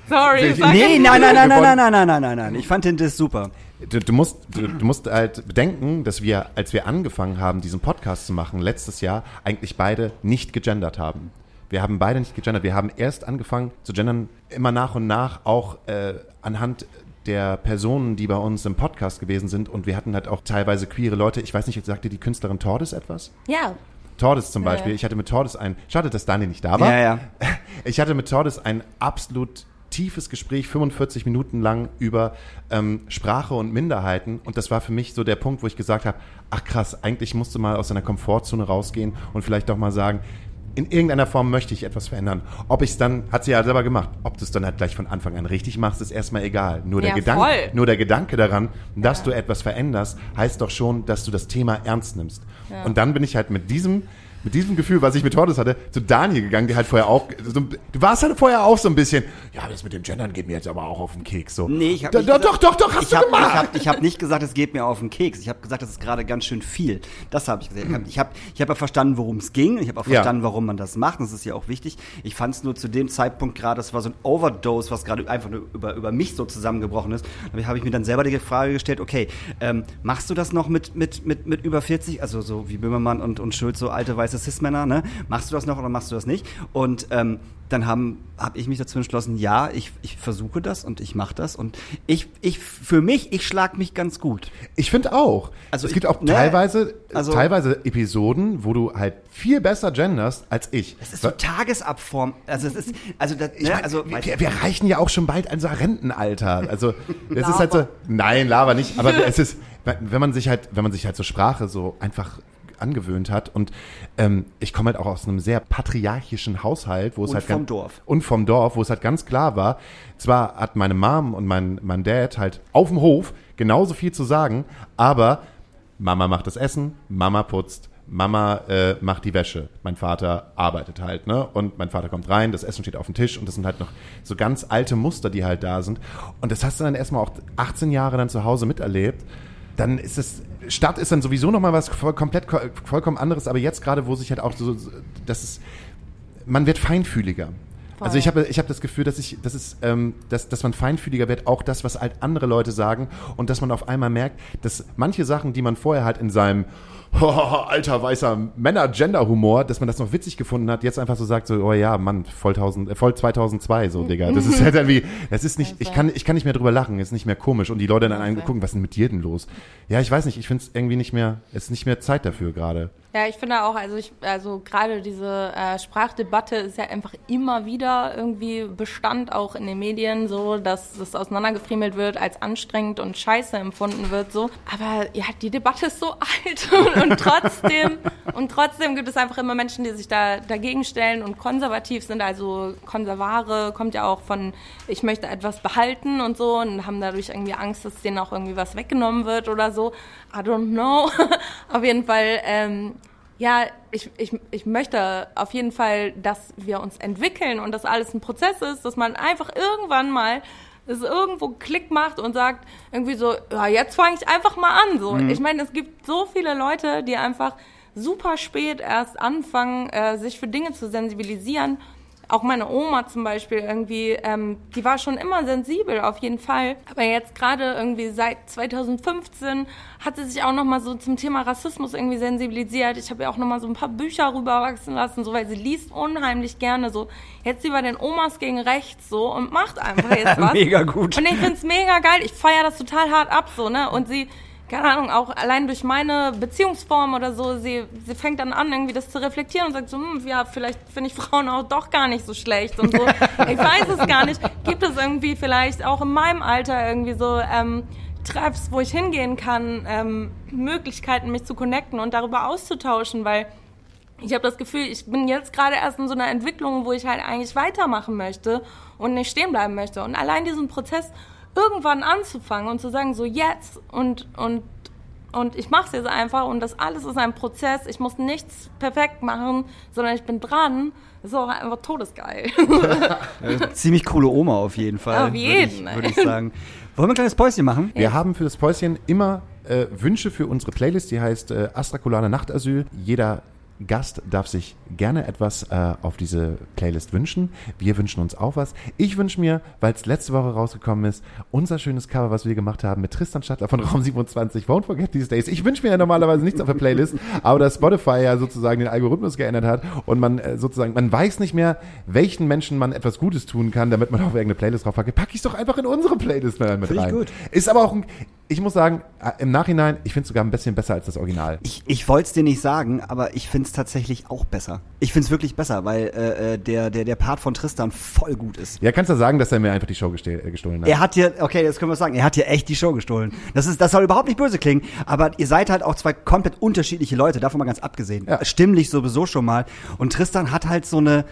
Sorry, Ich- Nee, nein, nein, nein, nein, nein, nein, nein, nein, nein, nein. Ich fand den Diss super. Du, du, musst, du, du musst halt bedenken, dass wir, als wir angefangen haben, diesen Podcast zu machen, letztes Jahr, eigentlich beide nicht gegendert haben. Wir haben beide nicht gegendert. Wir haben erst angefangen zu gendern, immer nach und nach auch äh, anhand der Personen, die bei uns im Podcast gewesen sind. Und wir hatten halt auch teilweise queere Leute. Ich weiß nicht, sagte die Künstlerin Tordes etwas? Ja, Tordes zum Beispiel. ja. Ich hatte mit Tordes ein, schade, dass Daniel nicht da war. Ja, ja. Ich hatte mit Tordes ein absolut tiefes Gespräch, 45 Minuten lang über ähm, Sprache und Minderheiten. Und das war für mich so der Punkt, wo ich gesagt habe, ach krass, eigentlich musst du mal aus deiner Komfortzone rausgehen und vielleicht doch mal sagen, in irgendeiner Form möchte ich etwas verändern. Ob ich es dann, hat sie ja selber gemacht, ob du es dann halt gleich von Anfang an richtig machst, ist erstmal egal. Nur der, Ja, Gedanke, nur der Gedanke daran, dass du etwas veränderst, heißt doch schon, dass du das Thema ernst nimmst. Und dann bin ich halt mit diesem, mit diesem Gefühl, was ich mit Tordes hatte, zu Daniel gegangen, der halt vorher auch, so, du warst halt vorher auch so ein bisschen, ja, das mit dem Gendern geht mir jetzt aber auch auf den Keks. So. Nee, ich habe doch, doch, doch, doch, doch, hast ich du hab, gemacht. Ich habe ich hab nicht gesagt, es geht mir auf den Keks. Ich habe gesagt, das ist gerade ganz schön viel. Das habe ich gesagt. Ich habe ich hab, hab ja verstanden, worum es ging. Ich habe auch Ja. verstanden, warum man das macht. Das ist ja auch wichtig. Ich fand es nur zu dem Zeitpunkt gerade, das war so ein Overdose, was gerade einfach nur über, über mich so zusammengebrochen ist. Da habe ich mir dann selber die Frage gestellt, okay, ähm, machst du das noch mit, mit, mit, mit über 40? Also so wie Böhmermann und, und Schulz, so alte weiße Cis-Männer, ne? Machst du das noch oder machst du das nicht? Und ähm, dann habe hab ich mich dazu entschlossen, ja, ich, ich versuche das und ich mache das. Und ich, ich, für mich, ich schlag mich ganz gut. Ich finde auch. Also es gibt ich- auch ne, teilweise, also- teilweise Episoden, wo du halt viel besser genderst als ich. Es ist so Tagesabform. Also es ist, also, das, ne, mein, also wir, wir reichen ja auch schon bald unser Rentenalter. Also das ist halt so. Nein, Lava nicht. Aber es ist, wenn man sich halt, wenn man sich halt so Sprache so einfach angewöhnt hat und ähm, ich komme halt auch aus einem sehr patriarchischen Haushalt, wo es Und halt vom ganz- Dorf. und vom Dorf, wo es halt ganz klar war. Zwar hat meine Mom und mein mein Dad halt auf dem Hof genauso viel zu sagen, aber Mama macht das Essen, Mama putzt, Mama äh, macht die Wäsche. Mein Vater arbeitet halt, ne? Und mein Vater kommt rein, das Essen steht auf dem Tisch und das sind halt noch so ganz alte Muster, die halt da sind. Und das hast du dann erstmal auch 18 Jahre dann zu Hause miterlebt. Dann ist es, Stadt ist dann sowieso nochmal was voll, komplett ko- vollkommen anderes, aber jetzt gerade, wo sich halt auch so, das ist, man wird feinfühliger. Also ich habe ich habe das Gefühl, dass ich, dass es, ähm, dass, dass man feinfühliger wird, auch das, was halt andere Leute sagen und dass man auf einmal merkt, dass manche Sachen, die man vorher halt in seinem alter weißer Männer-Gender-Humor, dass man das noch witzig gefunden hat, jetzt einfach so sagt so, oh ja, Mann, voll, 1000, äh, voll 2002, so Digga. Das ist halt irgendwie, das ist nicht, ich kann, ich kann nicht mehr drüber lachen, ist nicht mehr komisch und die Leute dann einen gucken, was ist denn mit dir denn los? Ja, ich weiß nicht, ich finde es irgendwie nicht mehr, es ist nicht mehr Zeit dafür gerade. Ja, ich finde auch, also ich, also gerade diese äh, Sprachdebatte ist ja einfach immer wieder irgendwie Bestand auch in den Medien, so dass das auseinandergefriemelt wird, als anstrengend und scheiße empfunden wird, so. Aber ja, die Debatte ist so alt und, und trotzdem und trotzdem gibt es einfach immer Menschen, die sich da dagegen stellen und konservativ sind. Also Konservare kommt ja auch von, ich möchte etwas behalten und so und haben dadurch irgendwie Angst, dass denen auch irgendwie was weggenommen wird oder so. I don't know. Auf jeden Fall. Ähm, ja, ich, ich, ich möchte auf jeden Fall, dass wir uns entwickeln und dass alles ein Prozess ist, dass man einfach irgendwann mal es irgendwo Klick macht und sagt irgendwie so, ja, jetzt fange ich einfach mal an. So, ich meine, es gibt so viele Leute, die einfach super spät erst anfangen, äh, sich für Dinge zu sensibilisieren. Auch meine Oma zum Beispiel irgendwie, ähm, die war schon immer sensibel auf jeden Fall. Aber jetzt gerade irgendwie seit 2015 hat sie sich auch noch mal so zum Thema Rassismus irgendwie sensibilisiert. Ich habe ja auch noch mal so ein paar Bücher rüberwachsen lassen, so weil sie liest unheimlich gerne so jetzt über den Omas gegen rechts so und macht einfach jetzt was. Mega gut. Und ich find's mega geil. Ich feiere das total hart ab so ne und sie keine Ahnung, auch allein durch meine Beziehungsform oder so, sie, sie fängt dann an, irgendwie das zu reflektieren und sagt so, hm, ja, vielleicht finde ich Frauen auch doch gar nicht so schlecht und so. ich weiß es gar nicht. Gibt es irgendwie vielleicht auch in meinem Alter irgendwie so ähm, Treffs, wo ich hingehen kann, ähm, Möglichkeiten, mich zu connecten und darüber auszutauschen, weil ich habe das Gefühl, ich bin jetzt gerade erst in so einer Entwicklung, wo ich halt eigentlich weitermachen möchte und nicht stehen bleiben möchte. Und allein diesen Prozess irgendwann anzufangen und zu sagen, so jetzt und, und, und ich mache es jetzt einfach und das alles ist ein Prozess. Ich muss nichts perfekt machen, sondern ich bin dran. Das ist auch einfach todesgeil. Ziemlich coole Oma auf jeden Fall. Auf jeden, Würde ich, würde ich sagen. Wollen wir ein kleines Päuschen machen? Wir haben für das Päuschen immer äh, Wünsche für unsere Playlist, die heißt äh, Astrakulane Nachtasyl. Jeder Gast darf sich gerne etwas äh, auf diese Playlist wünschen. Wir wünschen uns auch was. Ich wünsche mir, weil es letzte Woche rausgekommen ist, unser schönes Cover, was wir gemacht haben mit Tristan Stadler von Raum 27, Won't Forget These Days. Ich wünsche mir ja normalerweise nichts auf der Playlist, aber dass Spotify ja sozusagen den Algorithmus geändert hat und man äh, sozusagen, man weiß nicht mehr, welchen Menschen man etwas Gutes tun kann, damit man auf irgendeine Playlist draufpackt. Pack ich doch einfach in unsere Playlist mit Finde ich rein. gut. Ist aber auch ein, Ich muss sagen, äh, im Nachhinein, ich finde es sogar ein bisschen besser als das Original. Ich, ich wollte es dir nicht sagen, aber ich finde es tatsächlich auch besser. Ich finde es wirklich besser, weil äh, äh, der, der, der Part von Tristan voll gut ist. Ja, kannst du sagen, dass er mir einfach die Show äh, gestohlen hat? Er hat dir, okay, jetzt können wir sagen, er hat dir echt die Show gestohlen. Das ist, das soll überhaupt nicht böse klingen, aber ihr seid halt auch zwei komplett unterschiedliche Leute, davon mal ganz abgesehen. Ja. Stimmlich sowieso schon mal. Und Tristan hat halt so eine,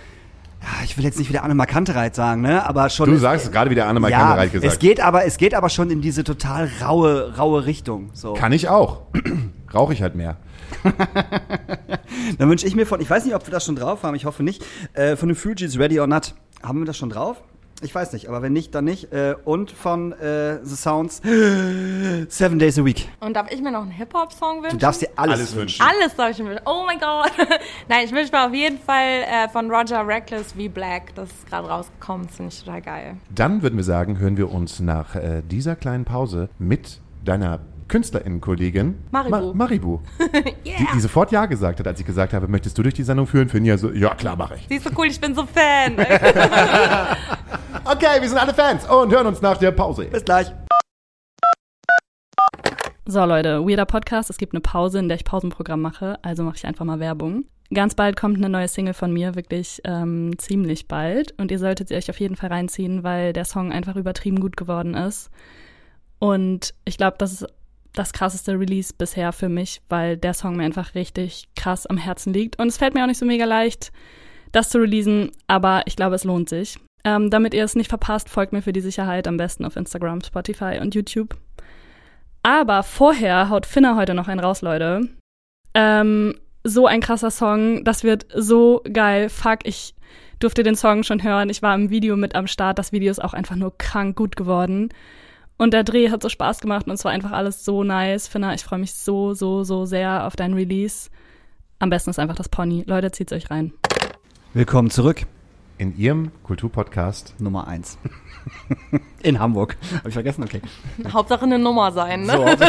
ich will jetzt nicht wieder Anne Kantereit sagen, ne, aber schon. Du sagst es gerade, wie der Anne ja, Kantereit gesagt es geht aber, es geht aber schon in diese total raue, raue Richtung. So. Kann ich auch. Rauche ich halt mehr. Dann wünsche ich mir von, ich weiß nicht, ob wir das schon drauf haben, ich hoffe nicht, äh, von den Fugees Ready or Not. Haben wir das schon drauf? Ich weiß nicht, aber wenn nicht, dann nicht. Äh, und von äh, The Sounds Seven Days a Week. Und darf ich mir noch einen Hip-Hop-Song wünschen? Du darfst dir alles, Alles wünschen. Alles darf ich mir wünschen. Oh mein Gott. Nein, ich wünsche mir auf jeden Fall äh, von Roger Reckless wie Black. Das ist gerade rausgekommen. Das finde ich total geil. Dann würden wir sagen, hören wir uns nach äh, dieser kleinen Pause mit deiner KünstlerInnenkollegin Maribu. Maribu. die, die sofort Ja gesagt hat, als ich gesagt habe, möchtest du durch die Sendung führen? Finja so, ja klar, mache ich. Siehst du cool, ich bin so Fan. Okay, wir sind alle Fans und hören uns nach der Pause. Bis gleich. So Leute, weirder Podcast. Es gibt eine Pause, in der ich Pausenprogramm mache, also mache ich einfach mal Werbung. Ganz bald kommt eine neue Single von mir, wirklich ähm, ziemlich bald. Und ihr solltet sie euch auf jeden Fall reinziehen, weil der Song einfach übertrieben gut geworden ist. Und ich glaube, das ist das krasseste Release bisher für mich, weil der Song mir einfach richtig krass am Herzen liegt. Und es fällt mir auch nicht so mega leicht, das zu releasen, aber ich glaube, es lohnt sich. Ähm, damit ihr es nicht verpasst, folgt mir für die Sicherheit am besten auf Instagram, Spotify und YouTube. Aber vorher haut Finna heute noch einen raus, Leute. Ähm, so ein krasser Song, das wird so geil. Fuck, ich durfte den Song schon hören. Ich war im Video mit am Start. Das Video ist auch einfach nur krank gut geworden. Und der Dreh hat so Spaß gemacht und es war einfach alles so nice. Finna, ich freue mich so, so, so sehr auf dein Release. Am besten ist einfach das Pony. Leute, zieht's euch rein. Willkommen zurück. In ihrem Kulturpodcast. Nummer eins. In Hamburg. Habe ich vergessen? Okay. Hauptsache eine Nummer sein, ne? So,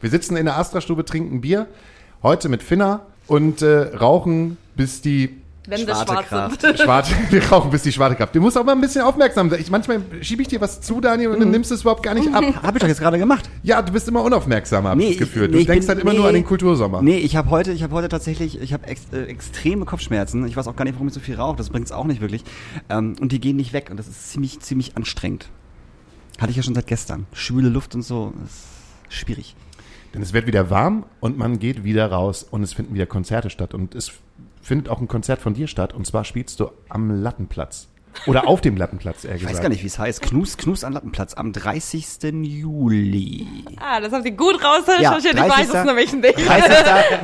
Wir sitzen in der Astra-Stube, trinken Bier. Heute mit Finna und äh, rauchen, bis die Wenn Schwarte schwarz Kraft. sind. Schwarte, wir rauchen bis die Schwarte Kraft. Du musst auch mal ein bisschen aufmerksam sein. Ich, manchmal schiebe ich dir was zu, Daniel, und dann nimmst du es überhaupt gar nicht ab. habe ich doch jetzt gerade gemacht. Ja, du bist immer unaufmerksamer, habe ich das Gefühl. Du nee, ich denkst bin- halt immer nee, nur an den Kultursommer. Nee, ich habe heute, ich habe heute tatsächlich, ich habe ex, äh, extreme Kopfschmerzen. Ich weiß auch gar nicht, warum ich so viel rauche. Das bringt's auch nicht wirklich. Ähm, und die gehen nicht weg. Und das ist ziemlich, ziemlich anstrengend. Hatte ich ja schon seit gestern. Schwüle Luft und so. Das ist schwierig. Denn es wird wieder warm und man geht wieder raus und es finden wieder Konzerte statt. Und es findet auch ein Konzert von dir statt. Und zwar spielst du am Lattenplatz. Oder auf dem Lattenplatz, eher Ich gesagt. weiß gar nicht, wie es heißt. Knus, Knus an Lattenplatz am 30. Juli. Ah, das haben sie gut rausrecherchiert. Ja, ich weiß 30. es nämlich nicht. 30.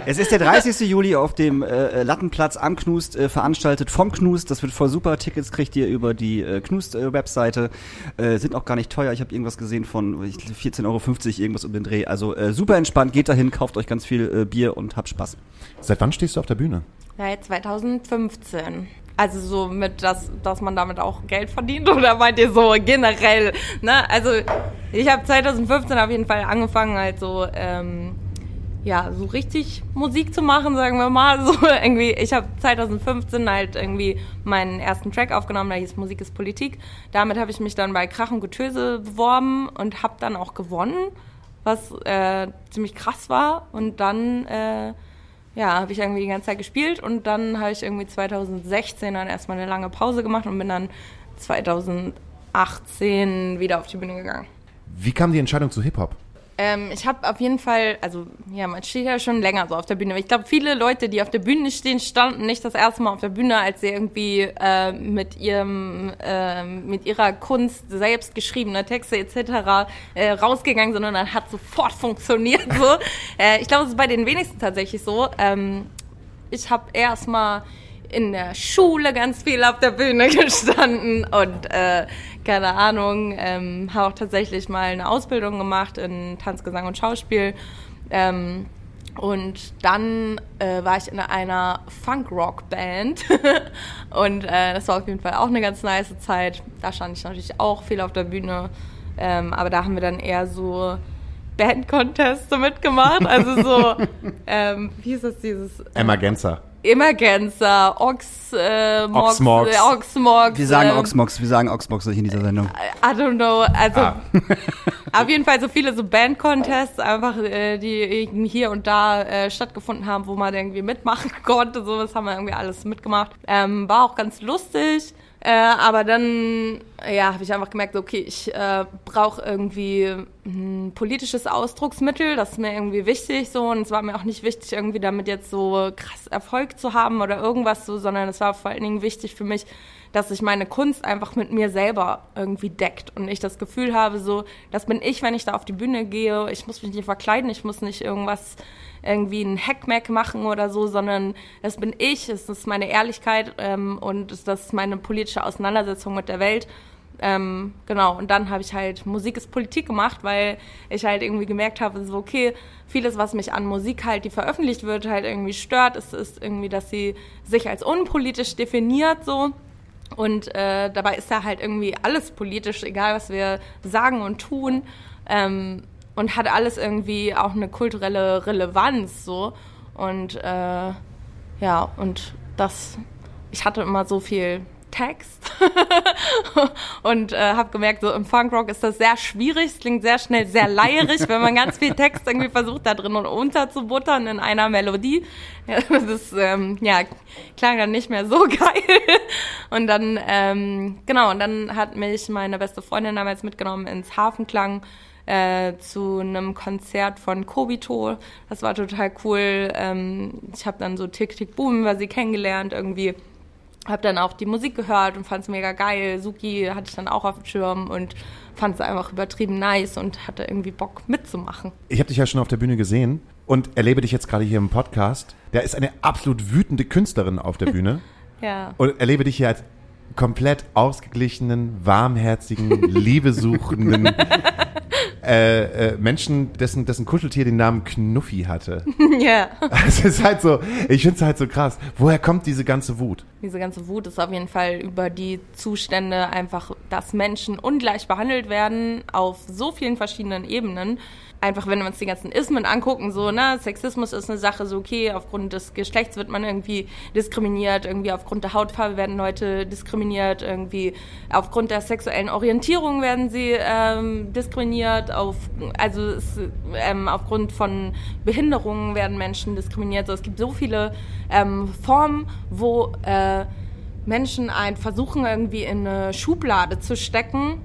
es ist der 30. Juli auf dem äh, Lattenplatz am Knust äh, veranstaltet vom Knust. Das wird voll super. Tickets kriegt ihr über die äh, Knust-Webseite. Äh, sind auch gar nicht teuer. Ich habe irgendwas gesehen von ich- 14,50 Euro irgendwas um den Dreh. Also äh, super entspannt. Geht dahin, kauft euch ganz viel äh, Bier und habt Spaß. Seit wann stehst du auf der Bühne? Seit 2015. Also so mit, dass, dass man damit auch Geld verdient oder meint ihr so generell? Ne? Also ich habe 2015 auf jeden Fall angefangen, halt so, ähm, ja, so richtig Musik zu machen, sagen wir mal. So irgendwie, ich habe 2015 halt irgendwie meinen ersten Track aufgenommen, der hieß Musik ist Politik. Damit habe ich mich dann bei Krach und Getöse beworben und habe dann auch gewonnen, was äh, ziemlich krass war. Und dann äh, ja, habe ich irgendwie die ganze Zeit gespielt und dann habe ich irgendwie 2016 dann erstmal eine lange Pause gemacht und bin dann 2018 wieder auf die Bühne gegangen. Wie kam die Entscheidung zu Hip-Hop? Ähm, ich habe auf jeden Fall, also ja, man steht ja schon länger so auf der Bühne. Ich glaube, viele Leute, die auf der Bühne stehen, standen nicht das erste Mal auf der Bühne, als sie irgendwie äh, mit ihrem, äh, mit ihrer Kunst selbst geschriebene Texte etc. Äh, rausgegangen sind und dann hat sofort funktioniert. So, äh, ich glaube, es ist bei den wenigsten tatsächlich so. Ähm, ich habe erstmal in der Schule ganz viel auf der Bühne gestanden und äh, keine Ahnung, ähm, habe auch tatsächlich mal eine Ausbildung gemacht in Tanz, Gesang und Schauspiel. Ähm, und dann äh, war ich in einer Funk-Rock-Band und äh, das war auf jeden Fall auch eine ganz nice Zeit. Da stand ich natürlich auch viel auf der Bühne, ähm, aber da haben wir dann eher so Band-Contests so mitgemacht. Also so, ähm, wie ist das dieses? Emma Genzer. Emergencer, Ox, äh, Mox, Oxmox. Äh, Oxmox. Wir sagen ähm, Oxmox, wir sagen Oxmox nicht in dieser Sendung. I don't know, also Ah. auf jeden Fall so viele so Band-Contests einfach, äh, die hier und da äh, stattgefunden haben, wo man irgendwie mitmachen konnte, so das haben wir irgendwie alles mitgemacht. Ähm, war auch ganz lustig, äh, aber dann ja, habe ich einfach gemerkt, okay, ich äh, brauche irgendwie ein politisches Ausdrucksmittel, das ist mir irgendwie wichtig so und es war mir auch nicht wichtig, irgendwie damit jetzt so krass Erfolg zu haben oder irgendwas so, sondern es war vor allen Dingen wichtig für mich, dass sich meine Kunst einfach mit mir selber irgendwie deckt und ich das Gefühl habe, so, das bin ich, wenn ich da auf die Bühne gehe. Ich muss mich nicht verkleiden, ich muss nicht irgendwas irgendwie ein Hackmack machen oder so, sondern das bin ich, es ist meine Ehrlichkeit ähm, und es- das ist meine politische Auseinandersetzung mit der Welt. Ähm, genau, und dann habe ich halt Musik ist Politik gemacht, weil ich halt irgendwie gemerkt habe, so okay, vieles, was mich an Musik halt, die veröffentlicht wird, halt irgendwie stört, ist, ist irgendwie, dass sie sich als unpolitisch definiert so. Und äh, dabei ist da halt irgendwie alles politisch, egal was wir sagen und tun. Ähm, und hat alles irgendwie auch eine kulturelle Relevanz so. Und äh, ja, und das, ich hatte immer so viel Text und äh, habe gemerkt, so im Funkrock ist das sehr schwierig, es klingt sehr schnell sehr leierig, wenn man ganz viel Text irgendwie versucht, da drin und unterzubuttern in einer Melodie. Ja, das ähm, ja, klang dann nicht mehr so geil. Und dann, ähm, genau, und dann hat mich meine beste Freundin damals mitgenommen ins Hafenklang äh, zu einem Konzert von Kobito. Das war total cool. Ähm, ich habe dann so Tick Tick Boom über sie kennengelernt irgendwie. Hab dann auch die Musik gehört und fand es mega geil. Suki hatte ich dann auch auf dem Schirm und fand es einfach übertrieben nice und hatte irgendwie Bock mitzumachen. Ich habe dich ja schon auf der Bühne gesehen und erlebe dich jetzt gerade hier im Podcast. Da ist eine absolut wütende Künstlerin auf der Bühne Ja. und erlebe dich hier als komplett ausgeglichenen, warmherzigen, liebesuchenden äh, äh, Menschen, dessen, dessen Kuscheltier den Namen Knuffi hatte. ja. Es ist halt so, ich finde es halt so krass. Woher kommt diese ganze Wut? Diese ganze Wut ist auf jeden Fall über die Zustände einfach, dass Menschen ungleich behandelt werden auf so vielen verschiedenen Ebenen. Einfach, wenn wir uns die ganzen Ismen angucken, so, ne, Sexismus ist eine Sache, so, okay, aufgrund des Geschlechts wird man irgendwie diskriminiert, irgendwie aufgrund der Hautfarbe werden Leute diskriminiert, irgendwie aufgrund der sexuellen Orientierung werden sie ähm, diskriminiert, auf, also es, ähm, aufgrund von Behinderungen werden Menschen diskriminiert. So, es gibt so viele ähm, Formen, wo äh, Menschen ein versuchen irgendwie in eine Schublade zu stecken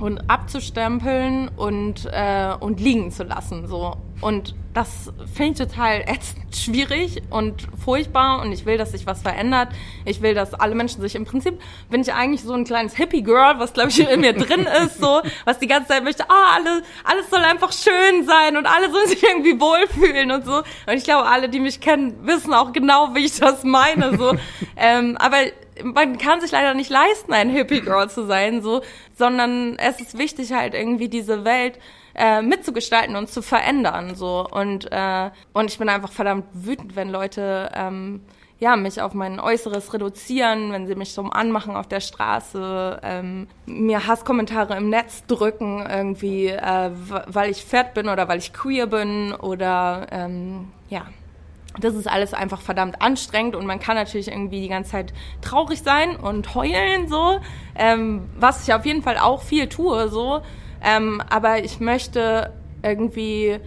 und abzustempeln und äh, und liegen zu lassen so und das finde ich total ätzend schwierig und furchtbar und ich will, dass sich was verändert. Ich will, dass alle Menschen sich im Prinzip bin ich eigentlich so ein kleines Hippie Girl, was glaube ich in mir drin ist, so was die ganze Zeit möchte, ah alle alles soll einfach schön sein und alle sollen sich irgendwie wohlfühlen und so. Und ich glaube, alle, die mich kennen, wissen auch genau, wie ich das meine so. ähm, aber man kann sich leider nicht leisten, ein Hippie Girl zu sein, so, sondern es ist wichtig halt irgendwie diese Welt äh, mitzugestalten und zu verändern, so. Und äh, und ich bin einfach verdammt wütend, wenn Leute ähm, ja mich auf mein Äußeres reduzieren, wenn sie mich so anmachen auf der Straße, ähm, mir Hasskommentare im Netz drücken irgendwie, äh, weil ich fett bin oder weil ich queer bin oder ähm, ja das ist alles einfach verdammt anstrengend und man kann natürlich irgendwie die ganze Zeit traurig sein und heulen so, ähm, was ich auf jeden Fall auch viel tue so, ähm, aber ich möchte irgendwie,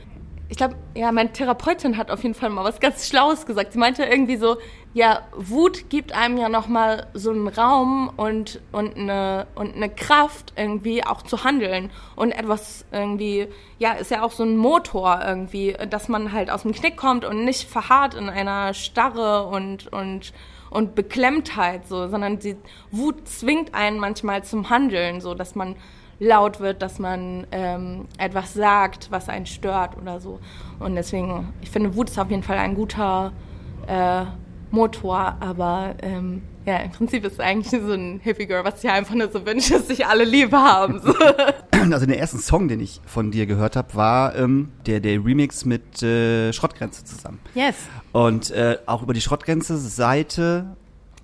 ich glaube, ja, meine Therapeutin hat auf jeden Fall mal was ganz Schlaues gesagt. Sie meinte irgendwie so, ja, Wut gibt einem ja noch mal so einen Raum und und eine und eine Kraft irgendwie auch zu handeln und etwas irgendwie, ja, ist ja auch so ein Motor irgendwie, dass man halt aus dem Knick kommt und nicht verharrt in einer Starre und und und Beklemmtheit so, sondern die Wut zwingt einen manchmal zum Handeln, so dass man laut wird, dass man ähm, etwas sagt, was einen stört oder so. Und deswegen, ich finde, Wut ist auf jeden Fall ein guter äh, Motor, aber ähm, ja, im Prinzip ist es eigentlich so ein Hippie Girl, was ich einfach nur so wünsche, dass sich alle lieb haben. So. Also der erste Song, den ich von dir gehört habe, war ähm, der, der Remix mit äh, Schrottgrenze zusammen. Yes. Und äh, auch über die Schrottgrenze-Seite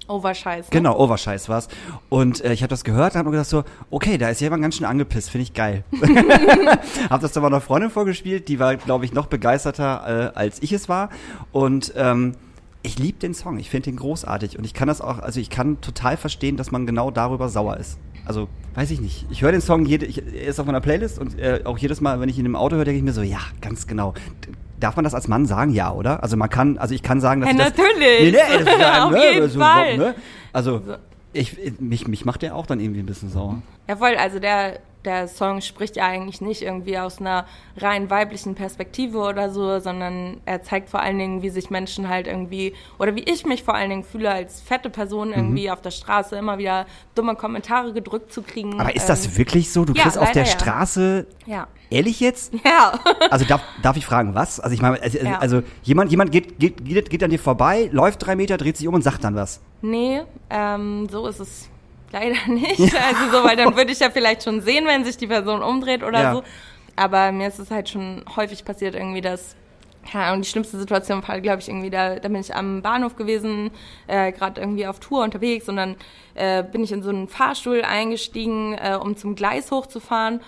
Overscheiß. Genau, Overscheiß war's. Und äh, ich habe das gehört und habe mir gedacht so, okay, da ist jemand ganz schön angepisst, finde ich geil. hab das dann meiner Freundin vorgespielt, die war, glaube ich, noch begeisterter, äh, als ich es war. Und ähm, Ich liebe den Song, ich finde den großartig und ich kann das auch, also ich kann total verstehen, dass man genau darüber sauer ist. Also, weiß ich nicht. Ich höre den Song, jede, ich, er ist auf meiner Playlist und äh, auch jedes Mal, wenn ich ihn im Auto höre, denke ich mir so, ja, ganz genau. Darf man das als Mann sagen? Ja, oder? Also man kann, also ich kann sagen, dass Ja, ich das, natürlich. Nee, nee, das ist ja, Auf ne, jeden also, Fall. Ne? Also ich, mich, mich macht der auch dann irgendwie ein bisschen sauer. Ja, voll. Also der, der Song spricht ja eigentlich nicht irgendwie aus einer rein weiblichen Perspektive oder so, sondern er zeigt vor allen Dingen, wie sich Menschen halt irgendwie, oder wie ich mich vor allen Dingen fühle als fette Person irgendwie Mhm. auf der Straße immer wieder dumme Kommentare gedrückt zu kriegen. Aber ist Ähm, das wirklich so? Du ja, kriegst auf der ja. Straße, Ja. ehrlich jetzt? Ja. Also darf, darf ich fragen, was? Also ich meine, also, Ja. also jemand, jemand geht, geht, geht, geht an dir vorbei, läuft drei Meter, dreht sich um und sagt dann was. Nee, ähm, so ist es leider nicht. Also so, weil dann würde ich ja vielleicht schon sehen, wenn sich die Person umdreht oder Ja. so. Aber mir ist es halt schon häufig passiert irgendwie, dass ja, und die schlimmste Situation war, glaube ich, irgendwie, da, da bin ich am Bahnhof gewesen, äh, gerade irgendwie auf Tour unterwegs und dann äh, bin ich in so einen Fahrstuhl eingestiegen, äh, um zum Gleis hochzufahren.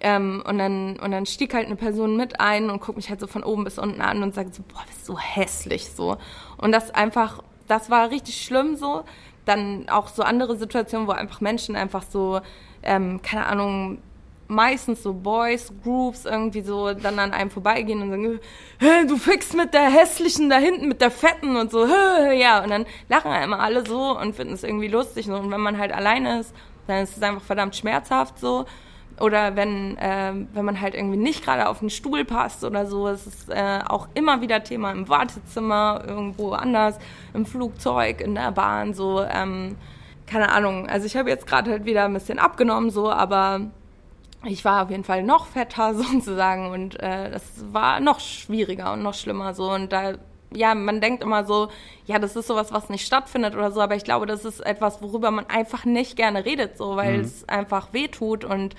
Ähm, und dann und dann stieg halt eine Person mit ein und guckt mich halt so von oben bis unten an und sagt so, boah, bist du hässlich so. Und das einfach, das war richtig schlimm so. Dann auch so andere Situationen, wo einfach Menschen einfach so, ähm, keine Ahnung, meistens so Boys, Groups irgendwie so dann an einem vorbeigehen und sagen, hey, du fickst mit der hässlichen da hinten, mit der fetten und so, ja, und dann lachen immer alle so und finden es irgendwie lustig und wenn man halt alleine ist, dann ist es einfach verdammt schmerzhaft so. Oder wenn, ähm, wenn man halt irgendwie nicht gerade auf den Stuhl passt oder so, es ist äh, auch immer wieder Thema im Wartezimmer, irgendwo anders, im Flugzeug, in der Bahn, so, ähm, keine Ahnung. Also ich habe jetzt gerade halt wieder ein bisschen abgenommen, so, aber ich war auf jeden Fall noch fetter sozusagen und äh, das war noch schwieriger und noch schlimmer so und da ja man denkt immer so ja das ist sowas was nicht stattfindet oder so aber ich glaube das ist etwas worüber man einfach nicht gerne redet so weil es einfach weh tut und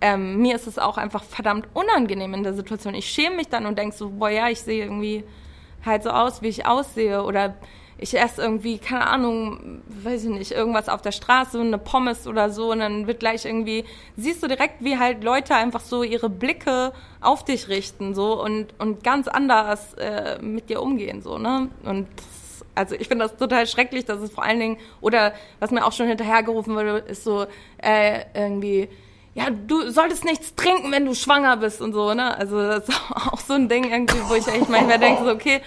ähm, mir ist es auch einfach verdammt unangenehm in der Situation. Ich schäme mich dann und denk so boah ja ich sehe irgendwie halt so aus wie ich aussehe. Oder ich esse irgendwie, keine Ahnung, weiß ich nicht, irgendwas auf der Straße, eine Pommes oder so. Und dann wird gleich irgendwie, siehst du direkt, wie halt Leute einfach so ihre Blicke auf dich richten so und, und ganz anders äh, mit dir umgehen so, ne? Und das, also ich finde das total schrecklich, dass es vor allen Dingen, oder was mir auch schon hinterhergerufen wurde, ist so äh, irgendwie, ja, du solltest nichts trinken, wenn du schwanger bist und so, ne? Also das ist auch so ein Ding irgendwie, wo ich echt manchmal denke, so, okay,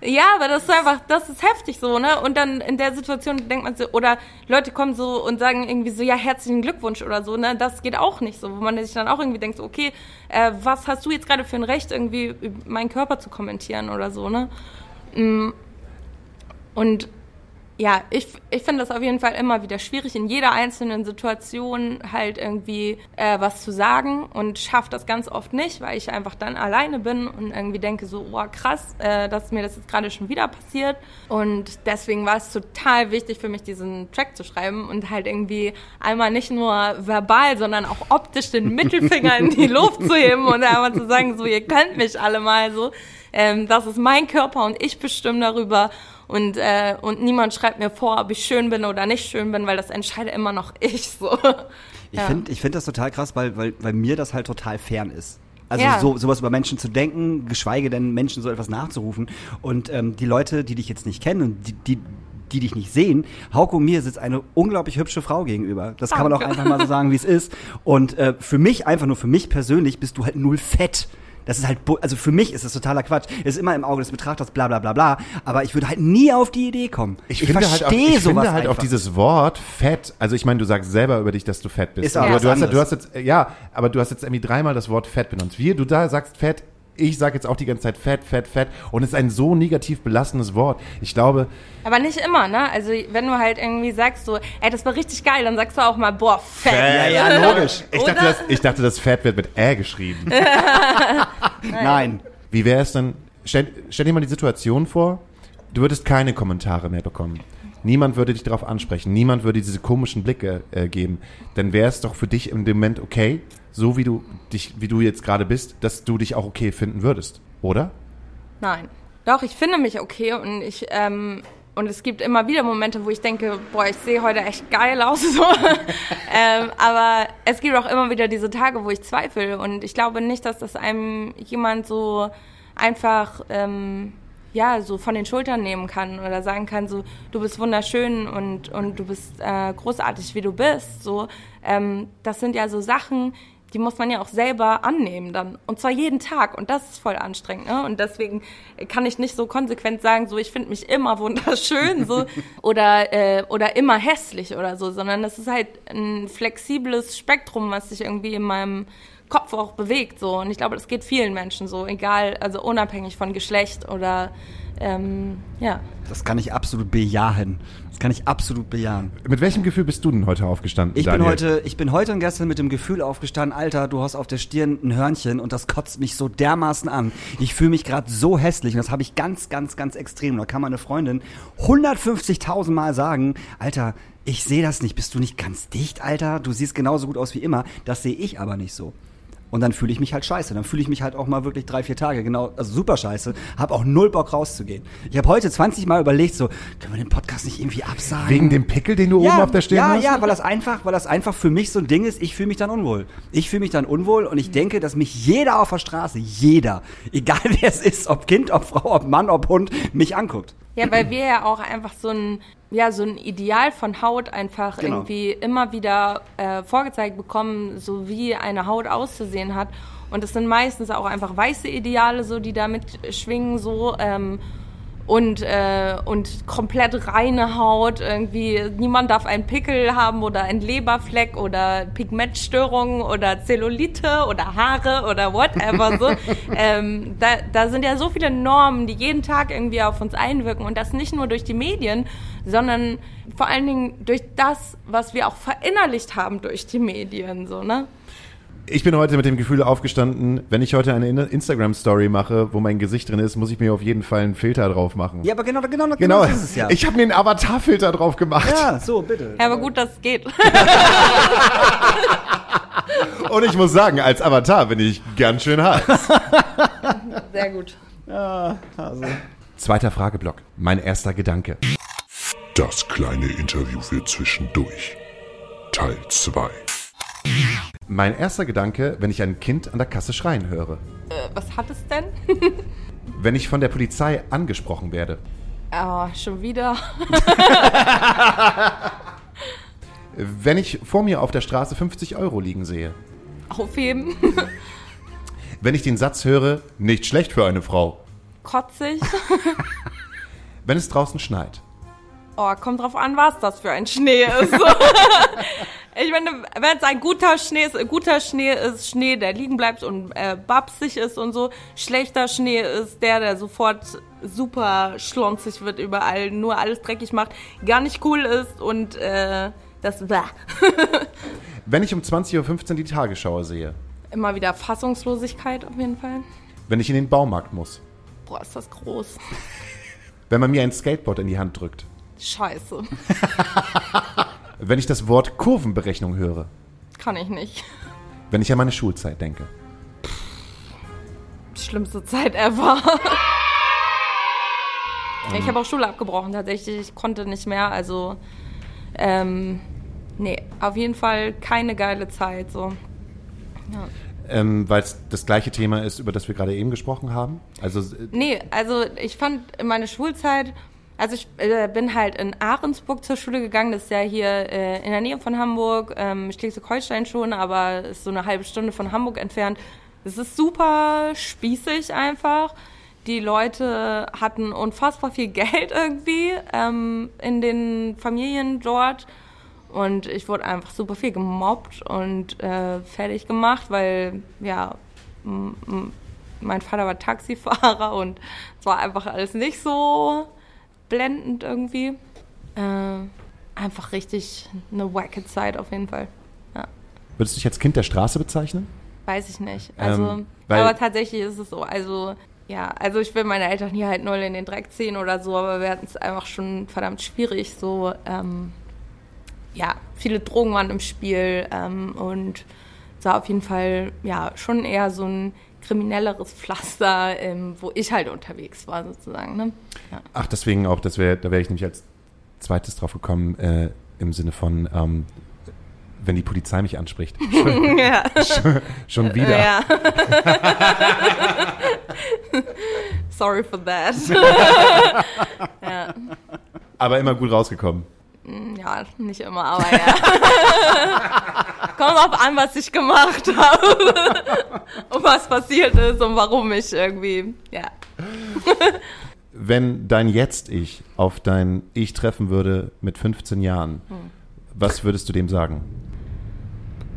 ja, aber das ist einfach, das ist heftig so, ne? Und dann in der Situation denkt man so, oder Leute kommen so und sagen irgendwie so, ja, herzlichen Glückwunsch oder so, ne? Das geht auch nicht so, wo man sich dann auch irgendwie denkt, so, okay, äh, was hast du jetzt gerade für ein Recht, irgendwie über meinen Körper zu kommentieren oder so, ne? Mm. Und ja, ich, ich finde das auf jeden Fall immer wieder schwierig, in jeder einzelnen Situation halt irgendwie äh, was zu sagen und schaffe das ganz oft nicht, weil ich einfach dann alleine bin und irgendwie denke so, oh krass, äh, dass mir das jetzt gerade schon wieder passiert. Und deswegen war es total wichtig für mich, diesen Track zu schreiben und halt irgendwie einmal nicht nur verbal, sondern auch optisch den Mittelfinger in die Luft zu heben und einmal zu sagen, so, ihr könnt mich alle mal so. Ähm, das ist mein Körper und ich bestimme darüber. Und, äh, und niemand schreibt mir vor, ob ich schön bin oder nicht schön bin, weil das entscheide immer noch ich so. Ich Ja. finde ich find das total krass, weil, weil, weil mir das halt total fern ist. Also Ja. so, sowas über Menschen zu denken, geschweige denn Menschen so etwas nachzurufen. Und ähm, die Leute, die dich jetzt nicht kennen und die, die, die dich nicht sehen, Hauke und mir sitzt eine unglaublich hübsche Frau gegenüber. Das kann man auch Danke. einfach mal so sagen, wie es ist. Und äh, für mich, einfach nur für mich persönlich, bist du halt null fett. Das ist halt, also für mich ist das totaler Quatsch. Ist immer im Auge des Betrachters, bla bla bla bla. Aber ich würde halt nie auf die Idee kommen. Ich, finde halt, auf, ich finde halt auf dieses Wort fett, also ich meine, du sagst selber über dich, dass du fett bist. Ist auch du, was du, hast, ja- du hast jetzt, ja, aber du hast jetzt irgendwie dreimal das Wort fett benutzt. Wir, du da sagst fett, ich sag jetzt auch die ganze Zeit fett, fett, fett und es ist ein so negativ belastendes Wort. Ich glaube, Aber nicht immer, ne? Also wenn du halt irgendwie sagst so, ey, das war richtig geil, dann sagst du auch mal, boah, fett. Ja, ja, logisch. ich dachte, das, ich dachte, das Fett wird mit Ä geschrieben. Nein. Wie wäre es dann, stell, stell dir mal die Situation vor, du würdest keine Kommentare mehr bekommen. Niemand würde dich darauf ansprechen, niemand würde diese komischen Blicke äh, geben. Dann wäre es doch für dich im Moment okay, so wie du dich, wie du jetzt gerade bist, dass du dich auch okay finden würdest, oder? Nein. Doch, ich finde mich okay und ich, ähm, und es gibt immer wieder Momente, wo ich denke, boah, ich sehe heute echt geil aus. So. ähm, aber es gibt auch immer wieder diese Tage, wo ich zweifle. Und ich glaube nicht, dass das einem jemand so einfach ähm, ja, so von den Schultern nehmen kann oder sagen kann, so, du bist wunderschön und, und du bist äh, großartig, wie du bist. So, ähm, das sind ja so Sachen, die muss man ja auch selber annehmen dann. Und zwar jeden Tag. Und das ist voll anstrengend. Ne? Und deswegen kann ich nicht so konsequent sagen, so ich finde mich immer wunderschön so oder, äh, oder immer hässlich oder so, sondern das ist halt ein flexibles Spektrum, was sich irgendwie in meinem Kopf auch bewegt. So. Und ich glaube, das geht vielen Menschen so, egal, also unabhängig von Geschlecht oder ähm, ja. Das kann ich absolut bejahen. Das kann ich absolut bejahen. Mit welchem Gefühl bist du denn heute aufgestanden? Ich Daniel? bin heute, ich bin heute und gestern mit dem Gefühl aufgestanden, Alter, du hast auf der Stirn ein Hörnchen und das kotzt mich so dermaßen an. Ich fühle mich gerade so hässlich und das habe ich ganz, ganz, ganz extrem. Da kann meine Freundin 150.000 Mal sagen, Alter, ich sehe das nicht. Bist du nicht ganz dicht, Alter? Du siehst genauso gut aus wie immer. Das sehe ich aber nicht so. Und dann fühle ich mich halt scheiße. Dann fühle ich mich halt auch mal wirklich drei, vier Tage genau, also super scheiße. Hab auch null Bock rauszugehen. Ich habe heute 20 Mal überlegt, so, können wir den Podcast nicht irgendwie absagen? Wegen dem Pickel, den du ja, oben auf der Stirn ja, hast? Ja, weil das einfach, weil das einfach für mich so ein Ding ist, ich fühle mich dann unwohl. Ich fühle mich dann unwohl und ich denke, dass mich jeder auf der Straße, jeder, egal wer es ist, ob Kind, ob Frau, ob Mann, ob Hund, mich anguckt. Ja, weil wir ja auch einfach so ein, ja, so ein Ideal von Haut einfach Genau. irgendwie immer wieder äh, vorgezeigt bekommen, so wie eine Haut auszusehen hat. Und es sind meistens auch einfach weiße Ideale, so die damit schwingen, so ähm, und äh, und komplett reine Haut. Irgendwie niemand darf einen Pickel haben oder einen Leberfleck oder Pigmentstörungen oder Zellulite oder Haare oder whatever so. ähm, da, da sind ja so viele Normen, die jeden Tag irgendwie auf uns einwirken und das nicht nur durch die Medien, sondern vor allen Dingen durch das, was wir auch verinnerlicht haben durch die Medien, so ne? Ich bin heute mit dem Gefühl aufgestanden, wenn ich heute eine In- Instagram-Story mache, wo mein Gesicht drin ist, muss ich mir auf jeden Fall einen Filter drauf machen. Ja, aber genau, genau, genau, Genau, das ist es ja. ich habe mir einen Avatar-Filter drauf gemacht. ja, so, bitte. Ja, aber gut, dass es geht. Und ich muss sagen, als Avatar bin ich ganz schön heiß. Sehr gut. Zweiter Frageblock. Mein erster Gedanke. Das kleine Interview für zwischendurch. Teil 2. Mein erster Gedanke, wenn ich ein Kind an der Kasse schreien höre. Äh, was hat es denn? Wenn ich von der Polizei angesprochen werde. Oh, schon wieder. Wenn ich vor mir auf der Straße 50 Euro liegen sehe. Aufheben. Wenn ich den Satz höre, nicht schlecht für eine Frau. Kotzig. Wenn es draußen schneit. Oh, kommt drauf an, was das für ein Schnee ist. ich meine, wenn es ein guter Schnee ist, guter Schnee ist Schnee, der liegen bleibt und äh, babsig ist und so. Schlechter Schnee ist der, der sofort super schlonzig wird überall, nur alles dreckig macht, gar nicht cool ist und äh, das blah. Wenn ich um 20.15 Uhr die Tagesschau sehe. immer wieder Fassungslosigkeit auf jeden Fall. Wenn ich in den Baumarkt muss. Boah, ist das groß. Wenn man mir ein Skateboard in die Hand drückt. Scheiße. Wenn ich das Wort Kurvenberechnung höre. Kann ich nicht. Wenn ich an meine Schulzeit denke. Schlimmste Zeit ever. Ich habe auch Schule abgebrochen tatsächlich. Ich konnte nicht mehr. Also, ähm, nee, auf jeden Fall keine geile Zeit. So. Ähm, Weil es das gleiche Thema ist, über das wir gerade eben gesprochen haben. Also äh, Nee, also ich fand meine Schulzeit, also ich äh, bin halt in Ahrensburg zur Schule gegangen, das ist ja hier äh, in der Nähe von Hamburg, ähm, Schleswig-Holstein schon, aber ist so eine halbe Stunde von Hamburg entfernt. Es ist super spießig einfach. Die Leute hatten unfassbar viel Geld irgendwie ähm, in den Familien dort. Und ich wurde einfach super viel gemobbt und äh, fertig gemacht, weil, ja, mein Vater war Taxifahrer und es war einfach alles nicht so blendend irgendwie. Äh, einfach richtig eine wacke Zeit auf jeden Fall. Ja, würdest du dich als Kind der Straße bezeichnen? weiß ich nicht. Also, Ähm, aber tatsächlich ist es so. Also, ja, also ich will meine Eltern hier halt null in den Dreck ziehen oder so, aber wir hatten es einfach schon verdammt schwierig. So, ähm, ja, viele Drogen waren im Spiel ähm, und es war auf jeden Fall ja schon eher so ein kriminelleres Pflaster, ähm, wo ich halt unterwegs war sozusagen. Ne? Ja. Ach, deswegen auch, das wär, da wäre ich nämlich als zweites drauf gekommen, äh, im Sinne von, ähm, wenn die Polizei mich anspricht. Schon, ja. schon wieder. Ja. Sorry for that. ja. Aber immer gut rausgekommen. Ja, nicht immer, aber ja. Kommt drauf an, was ich gemacht habe. und was passiert ist und warum ich irgendwie, ja. Wenn dein Jetzt-Ich auf dein Ich treffen würde mit 15 Jahren, was würdest du dem sagen?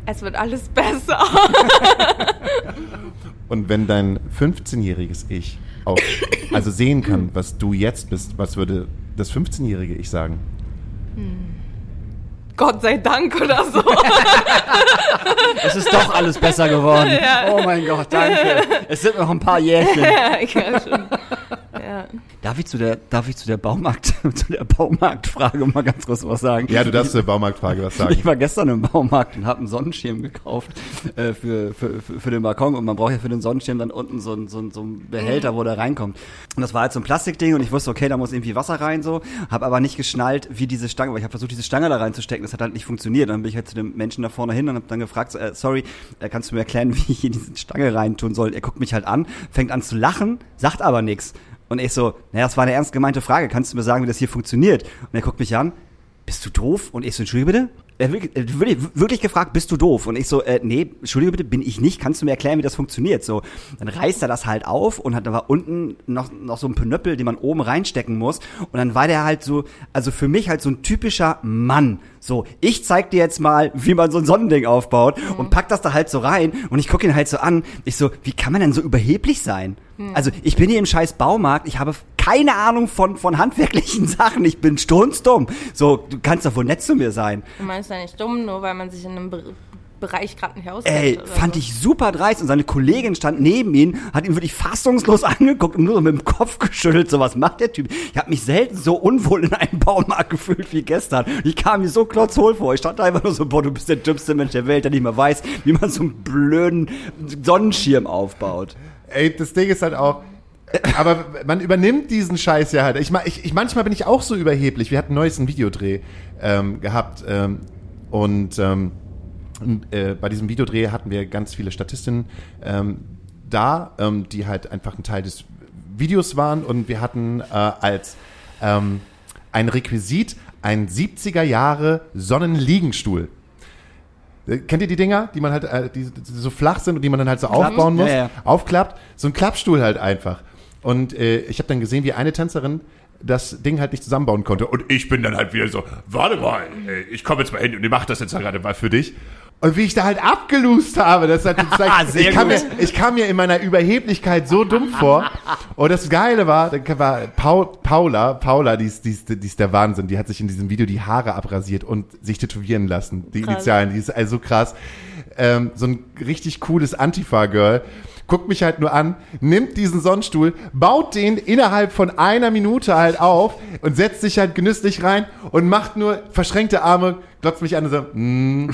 Es wird alles besser. Und wenn dein 15-jähriges Ich auch also sehen kann, was du jetzt bist, was würde das 15-jährige Ich sagen? Gott sei Dank oder so. Es ist doch alles besser geworden. Oh mein Gott, danke. Es sind noch ein paar Jährchen. ja, ja, schon. Ja. Darf ich zu der, darf ich zu der Baumarkt, zu der Baumarktfrage mal ganz kurz was sagen? Ja, du darfst zur Baumarktfrage was sagen. Ich war gestern im Baumarkt und habe einen Sonnenschirm gekauft äh, für, für, für, für den Balkon und man braucht ja für den Sonnenschirm dann unten so ein, so ein, so ein Behälter, wo der reinkommt. Und das war halt so ein Plastikding und ich wusste, okay, da muss irgendwie Wasser rein so, habe aber nicht geschnallt, wie diese Stange, weil ich habe versucht, diese Stange da reinzustecken, das hat halt nicht funktioniert. Dann bin ich halt zu dem Menschen da vorne hin und habe dann gefragt, so, äh, sorry, äh, kannst du mir erklären, wie ich hier diese Stange reintun soll? Er guckt mich halt an, fängt an zu lachen, sagt aber nichts. Und ich so, naja, das war eine ernst gemeinte Frage, kannst du mir sagen, wie das hier funktioniert? Und er guckt mich an, bist du doof? Und ich so, entschuldige bitte? Er wirklich, er wirklich, wirklich gefragt, bist du doof? Und ich so, äh, nee, entschuldige bitte, bin ich nicht. Kannst du mir erklären, wie das funktioniert? So, dann reißt er das halt auf und hat da war unten noch, noch so ein Pnöppel, den man oben reinstecken muss. Und dann war der halt so, also für mich halt so ein typischer Mann. So, ich zeig dir jetzt mal, wie man so ein Sonnending aufbaut und pack das da halt so rein. Und ich gucke ihn halt so an. Ich so, wie kann man denn so überheblich sein? Also, ich bin hier im scheiß Baumarkt, ich habe keine Ahnung von, von handwerklichen Sachen. Ich bin strunzdumm. So, du kannst doch wohl nett zu mir sein. Du meinst ja nicht dumm, nur weil man sich in einem Be Bereich gerade nicht auskennt. Ey, fand so. ich super dreist und seine Kollegin stand neben ihm, hat ihn wirklich fassungslos angeguckt und nur so mit dem Kopf geschüttelt. So, was macht der Typ? Ich habe mich selten so unwohl in einem Baumarkt gefühlt wie gestern. Ich kam mir so klotzhohl vor. Ich stand da einfach nur so, boah, du bist der dümmste Mensch der Welt, der nicht mehr weiß, wie man so einen blöden Sonnenschirm aufbaut. Ey, das Ding ist halt auch. Aber man übernimmt diesen Scheiß ja halt. Ich, ich, ich, manchmal bin ich auch so überheblich. Wir hatten neues einen Videodreh ähm, gehabt ähm, und ähm, äh, bei diesem Videodreh hatten wir ganz viele Statistinnen ähm, da, ähm, die halt einfach ein Teil des Videos waren und wir hatten äh, als ähm, ein Requisit ein 70er Jahre Sonnenliegenstuhl. Äh, Kennt ihr die Dinger, die man halt, äh, die, so flach sind und die man dann halt so aufbauen muss? Ja, ja. Aufklappt. So ein Klappstuhl halt einfach. Und äh, ich habe dann gesehen, wie eine Tänzerin das Ding halt nicht zusammenbauen konnte. Und ich bin dann halt wieder so, warte mal, ey, ich komme jetzt mal hin und ich mache das jetzt gerade mal für dich. Und wie ich da halt abgelust habe, das hat gezeigt, Sehr ich, kam mir, ich kam mir in meiner Überheblichkeit so dumm vor. Und das Geile war, da war Paul, Paula, Paula, die ist, die, ist, die ist der Wahnsinn, die hat sich in diesem Video die Haare abrasiert und sich tätowieren lassen, die Krass. Initialen, die ist also krass. Ähm, so ein richtig cooles Antifa-Girl. Guckt mich halt nur an, nimmt diesen Sonnenstuhl, baut den innerhalb von einer Minute halt auf und setzt sich halt genüsslich rein und macht nur verschränkte Arme, glotzt mich an und so, mm.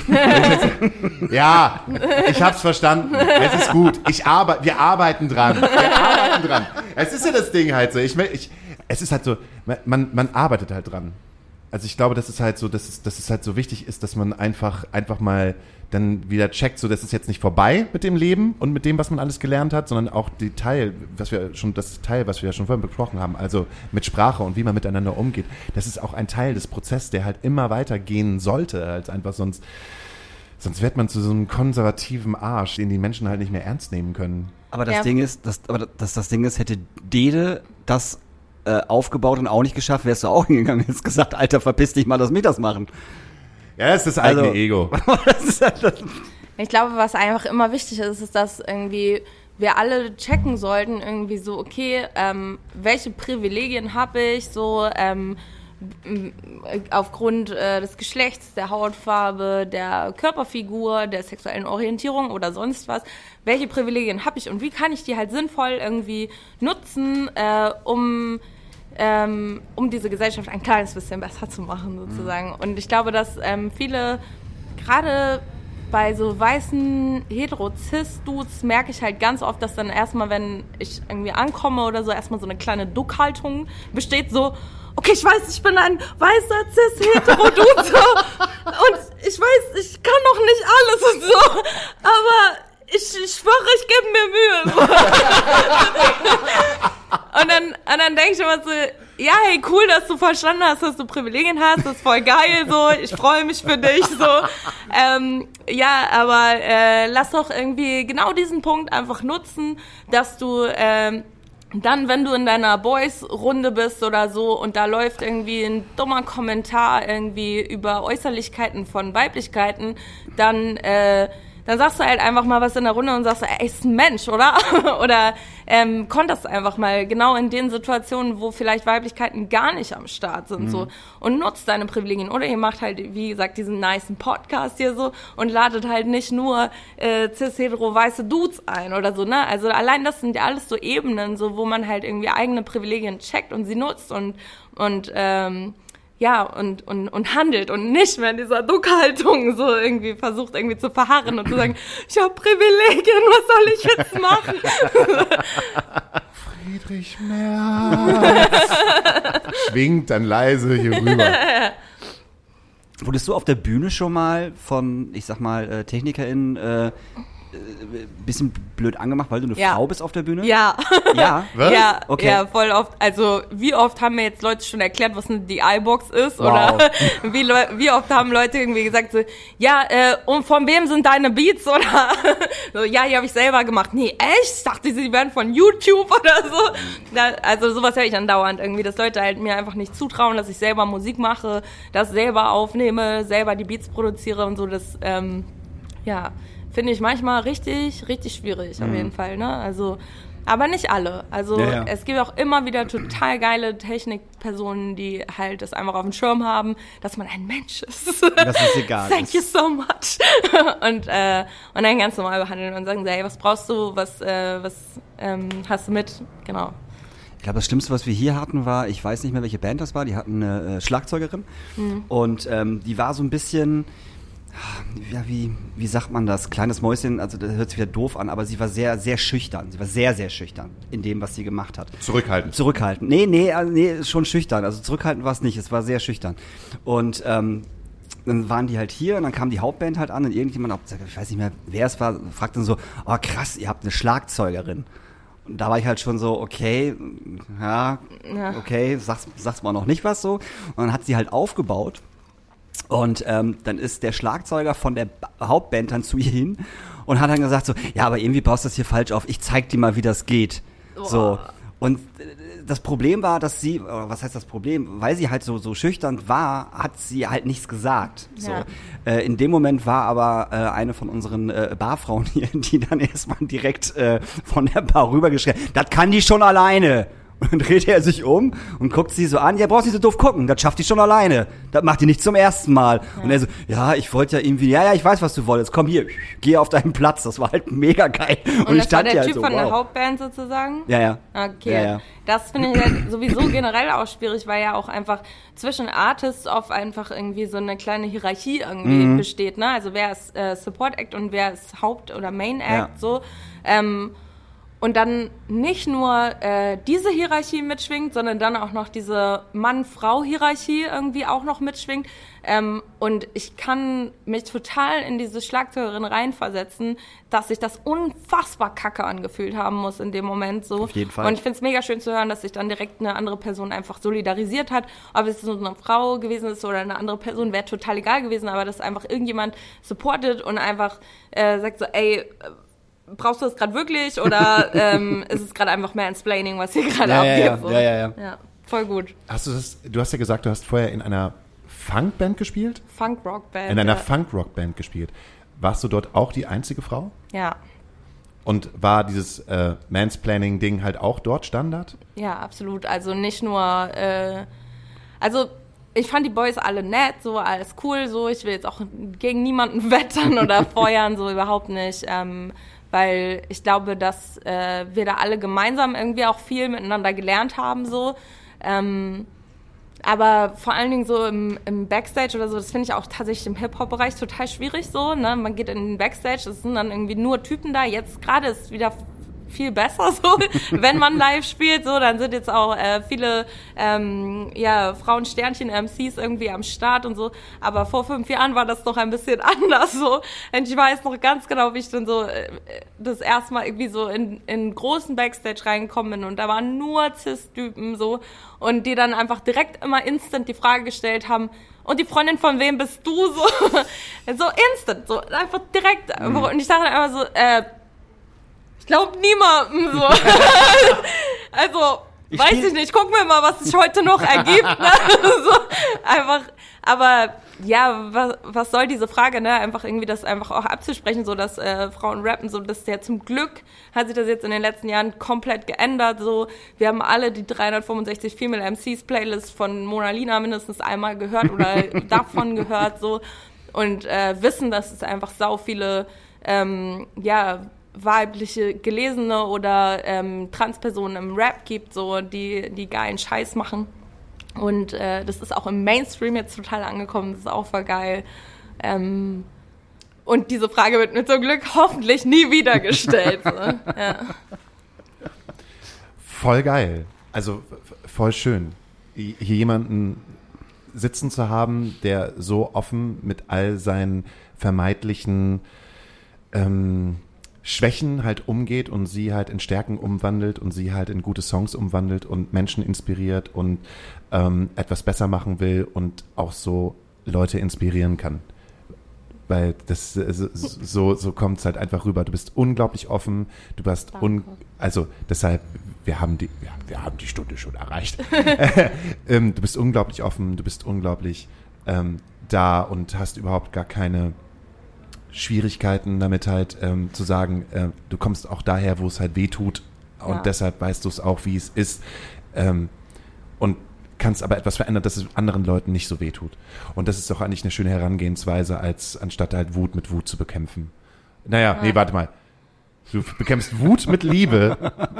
ja, ich hab's verstanden, es ist gut, ich arbeite, wir arbeiten dran, wir arbeiten dran. Es ist ja das Ding halt so, ich, ich es ist halt so, man- man, man arbeitet halt dran. Also ich glaube, dass es halt so, dass es, dass es halt so wichtig ist, dass man einfach, einfach mal dann wieder checkt, so dass es jetzt nicht vorbei mit dem Leben und mit dem, was man alles gelernt hat, sondern auch die Teil, was wir schon, das Teil, was wir ja schon vorhin besprochen haben, also mit Sprache und wie man miteinander umgeht, das ist auch ein Teil des Prozesses, der halt immer weitergehen sollte, als einfach sonst, sonst wird man zu so einem konservativen Arsch, den die Menschen halt nicht mehr ernst nehmen können. Aber das Ja. Ding ist, das, aber das, das Ding ist, hätte Dede das äh, aufgebaut und auch nicht geschafft, wärst du auch hingegangen und hättest gesagt, Alter, verpiss dich mal, lass mich das machen. Ja, das ist das eigene Also- Ego. das ist halt das, Ich glaube, was einfach immer wichtig ist, ist, dass irgendwie wir alle checken sollten, irgendwie so, okay, ähm, welche Privilegien habe ich, so ähm, aufgrund äh, des Geschlechts, der Hautfarbe, der Körperfigur, der sexuellen Orientierung oder sonst was. Welche Privilegien habe ich und wie kann ich die halt sinnvoll irgendwie nutzen, äh, um ähm, um diese Gesellschaft ein kleines bisschen besser zu machen, sozusagen. Und ich glaube, dass ähm, viele, gerade bei so weißen hetero-cis-Dudes, merke ich halt ganz oft, dass dann erstmal, wenn ich irgendwie ankomme oder so, erstmal so eine kleine Duckhaltung besteht, so, okay, ich weiß, ich bin ein weißer cis-hetero-Dude, so, und ich weiß, ich kann noch nicht alles und so, aber ich, schwöre, ich gebe mir Mühe. So. denke ich immer so, ja, hey, cool, dass du verstanden hast, dass du Privilegien hast, das ist voll geil, so, ich freue mich für dich, so. Ähm, ja, aber äh, lass doch irgendwie genau diesen Punkt einfach nutzen, dass du ähm, dann, wenn du in deiner Boys-Runde bist oder so und da läuft irgendwie ein dummer Kommentar irgendwie über Äußerlichkeiten von Weiblichkeiten, dann äh, dann sagst du halt einfach mal was in der Runde und sagst, ey, ist ein Mensch, oder? oder ähm, konterst einfach mal genau in den Situationen, wo vielleicht Weiblichkeiten gar nicht am Start sind, mhm. so und nutzt deine Privilegien. Oder ihr macht halt, wie gesagt, diesen niceen Podcast hier so und ladet halt nicht nur äh, cis-hetero weiße Dudes ein oder so, ne? Also allein das sind ja alles so Ebenen, so wo man halt irgendwie eigene Privilegien checkt und sie nutzt und und ähm, ja, und, und, und handelt und nicht mehr in dieser Duckhaltung so irgendwie versucht irgendwie zu verharren und zu sagen, ich habe Privilegien, was soll ich jetzt machen? Friedrich Merz schwingt dann leise hier rüber. Wurdest du auf der Bühne schon mal von, ich sag mal, äh, TechnikerInnen äh, äh, bisschen blöd angemacht, weil du eine ja. Frau bist auf der Bühne? Ja. Ja? Was? Ja, Okay. ja, voll oft. Also wie oft haben mir jetzt Leute schon erklärt, was eine DI-Box ist? Wow. Oder wie, Leu- wie oft haben Leute irgendwie gesagt, so, ja, äh, und von wem sind deine Beats? Oder so, ja, die habe ich selber gemacht. Nee, echt? Ich dachte, sie wären von YouTube oder so. Da, also sowas höre ich andauernd irgendwie, dass Leute halt mir einfach nicht zutrauen, dass ich selber Musik mache, das selber aufnehme, selber die Beats produziere und so. Das, ähm, ja, finde ich manchmal richtig, richtig schwierig auf jeden Fall. Ne? Also, aber nicht alle. Also Ja, ja. es gibt auch immer wieder total geile Technikpersonen, die halt das einfach auf dem Schirm haben, dass man ein Mensch ist. Das ist egal. Thank you so much. und, äh, und dann ganz normal behandeln und sagen, hey, was brauchst du, was, äh, was ähm, hast du mit? Genau. Ich glaube, das Schlimmste, was wir hier hatten, war, ich weiß nicht mehr, welche Band das war, die hatten eine äh, Schlagzeugerin und ähm, die war so ein bisschen, ja, wie, wie sagt man das? Kleines Mäuschen, also das hört sich wieder doof an, aber sie war sehr, sehr schüchtern. Sie war sehr, sehr schüchtern in dem, was sie gemacht hat. Zurückhaltend. Zurückhaltend. Nee, nee, äh, nee, schon schüchtern. Also zurückhaltend war es nicht, es war sehr schüchtern. Und ähm, dann waren die halt hier und dann kam die Hauptband halt an und irgendjemand, ich weiß nicht mehr, wer es war, fragte dann so, oh krass, ihr habt eine Schlagzeugerin. Und da war ich halt schon so, okay, ja, okay, sag's, sag's mal noch nicht was so. Und dann hat sie halt aufgebaut und ähm, dann ist der Schlagzeuger von der Ba- Hauptband dann zu ihr hin und hat dann gesagt so, ja, aber irgendwie baust du das hier falsch auf. Ich zeig dir mal, wie das geht. So. Und äh, das Problem war, dass sie, oder was heißt das Problem? Weil sie halt so, so schüchtern war, hat sie halt nichts gesagt. So. Ja. Äh, in dem Moment war aber äh, eine von unseren äh, Barfrauen hier, die dann erstmal direkt äh, von der Bar rübergeschrien, das kann die schon alleine. Und dann dreht er sich um und guckt sie so an. Ja, brauchst nicht so doof gucken. Das schafft die schon alleine. Das macht die nicht zum ersten Mal. Und er so, ja, ich wollte ja irgendwie, ja, ja, ich weiß, was du wolltest. Komm hier, geh auf deinen Platz. Das war halt mega geil. Und, Und, ich das war stand der halt Typ so, von der wow. Hauptband sozusagen? Ja, ja. Okay. Ja, ja. Das finde ich halt sowieso generell auch schwierig, weil ja auch einfach zwischen Artists oft einfach irgendwie so eine kleine Hierarchie irgendwie Mhm. besteht, ne? Also wer ist äh, Support Act und wer ist Haupt- oder Main Act, Ja. so. Ähm, und dann nicht nur äh, diese Hierarchie mitschwingt, sondern dann auch noch diese Mann-Frau-Hierarchie irgendwie auch noch mitschwingt. Ähm, und ich kann mich total in diese Schlagzeugerin reinversetzen, dass sich das unfassbar kacke angefühlt haben muss in dem Moment so. Auf jeden Fall. Und ich finde es mega schön zu hören, dass sich dann direkt eine andere Person einfach solidarisiert hat. Ob es so eine Frau gewesen ist oder eine andere Person, wäre total egal gewesen, aber dass einfach irgendjemand supportet und einfach äh, sagt so, ey, brauchst du das gerade wirklich oder ähm, ist es gerade einfach mehr Explaining, was hier gerade Ja, ja, ja. abgeht? so? Ja, ja, ja. ja, voll gut. Hast du das, du hast ja gesagt, du hast vorher in einer Funkband gespielt? Funk-Rock-Band. In einer ja. Funk-Rock-Band gespielt. Warst du dort auch die einzige Frau? ja. Und war dieses äh, Mansplaining-Ding halt auch dort Standard? Ja, absolut. Also nicht nur, äh, also ich fand die Boys alle nett, so alles cool, so ich will jetzt auch gegen niemanden wettern oder feuern, so überhaupt nicht, ähm, weil ich glaube, dass äh, wir da alle gemeinsam irgendwie auch viel miteinander gelernt haben, so. Ähm, aber vor allen Dingen so im, im Backstage oder so, das finde ich auch tatsächlich im Hip-Hop-Bereich total schwierig so. Ne? Man geht in den Backstage, es sind dann irgendwie nur Typen da. Jetzt gerade ist wieder viel besser so, wenn man live spielt. So, dann sind jetzt auch äh, viele ähm, ja, Frauensternchen-MCs irgendwie am Start und so. Aber vor fünf Jahren war das noch ein bisschen anders so. Und ich weiß noch ganz genau, wie ich dann so äh, das erste Mal irgendwie so in, in großen Backstage reingekommen bin und da waren nur Cis-Typen so und die dann einfach direkt immer instant die Frage gestellt haben, und die Freundin von wem bist du so? so instant, so einfach direkt. Mhm. Und ich dachte einfach so, äh, ich glaube niemandem so. also, Ich weiß ich nicht, gucken wir mal, was sich heute noch ergibt. Ne? so, einfach, aber ja, was, was soll diese Frage, ne? Einfach irgendwie das einfach auch abzusprechen, so dass äh, Frauen rappen, so dass der zum Glück hat sich das jetzt in den letzten Jahren komplett geändert. So, wir haben alle die 365 Female MCs Playlist von Mona Lina mindestens einmal gehört oder davon gehört, so und äh, wissen, dass es einfach sau viele ähm, ja weibliche gelesene oder ähm, Transpersonen im Rap gibt, so die die geilen Scheiß machen. Und äh, das ist auch im Mainstream jetzt total angekommen. Das ist auch voll geil. Ähm, und diese Frage wird mir zum Glück hoffentlich nie wieder gestellt. so. ja. Voll geil. Also voll schön. Hier jemanden sitzen zu haben, der so offen mit all seinen vermeintlichen ähm, Schwächen halt umgeht und sie halt in Stärken umwandelt und sie halt in gute Songs umwandelt und Menschen inspiriert und ähm, etwas besser machen will und auch so Leute inspirieren kann. Weil das äh, so, so, kommt es halt einfach rüber. Du bist unglaublich offen, du bist un also deshalb, wir haben die, wir, wir haben die Stunde schon erreicht. ähm, du bist unglaublich offen, du bist unglaublich ähm, da und hast überhaupt gar keine Schwierigkeiten damit halt ähm, zu sagen, äh, du kommst auch daher, wo es halt weh tut und Ja. deshalb weißt du es auch, wie es ist ähm, und kannst aber etwas verändern, dass es anderen Leuten nicht so weh tut. Und das ist doch eigentlich eine schöne Herangehensweise, als anstatt halt Wut mit Wut zu bekämpfen. Naja, nee, warte mal. Du bekämpfst Wut mit Liebe,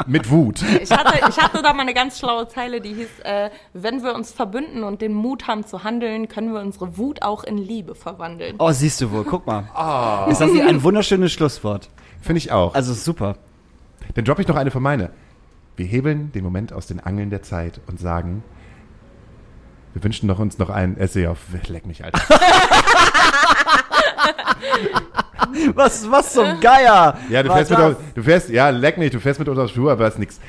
mit Wut. Ich hatte, ich hatte da mal eine ganz schlaue Zeile, die hieß, äh, wenn wir uns verbünden und den Mut haben zu handeln, können wir unsere Wut auch in Liebe verwandeln. Oh, siehst du wohl, guck mal. Ist das nicht ein wunderschönes Schlusswort? Finde ich auch. Also super. Dann droppe ich noch eine von meine. Wir hebeln den Moment aus den Angeln der Zeit und sagen, wir wünschen doch uns noch einen Essay auf Leck mich, Alter. Was, was zum Geier? Ja, du fährst mit, das? du fährst, ja, leck mich, du fährst mit uns aufs Flur, aber ist nix.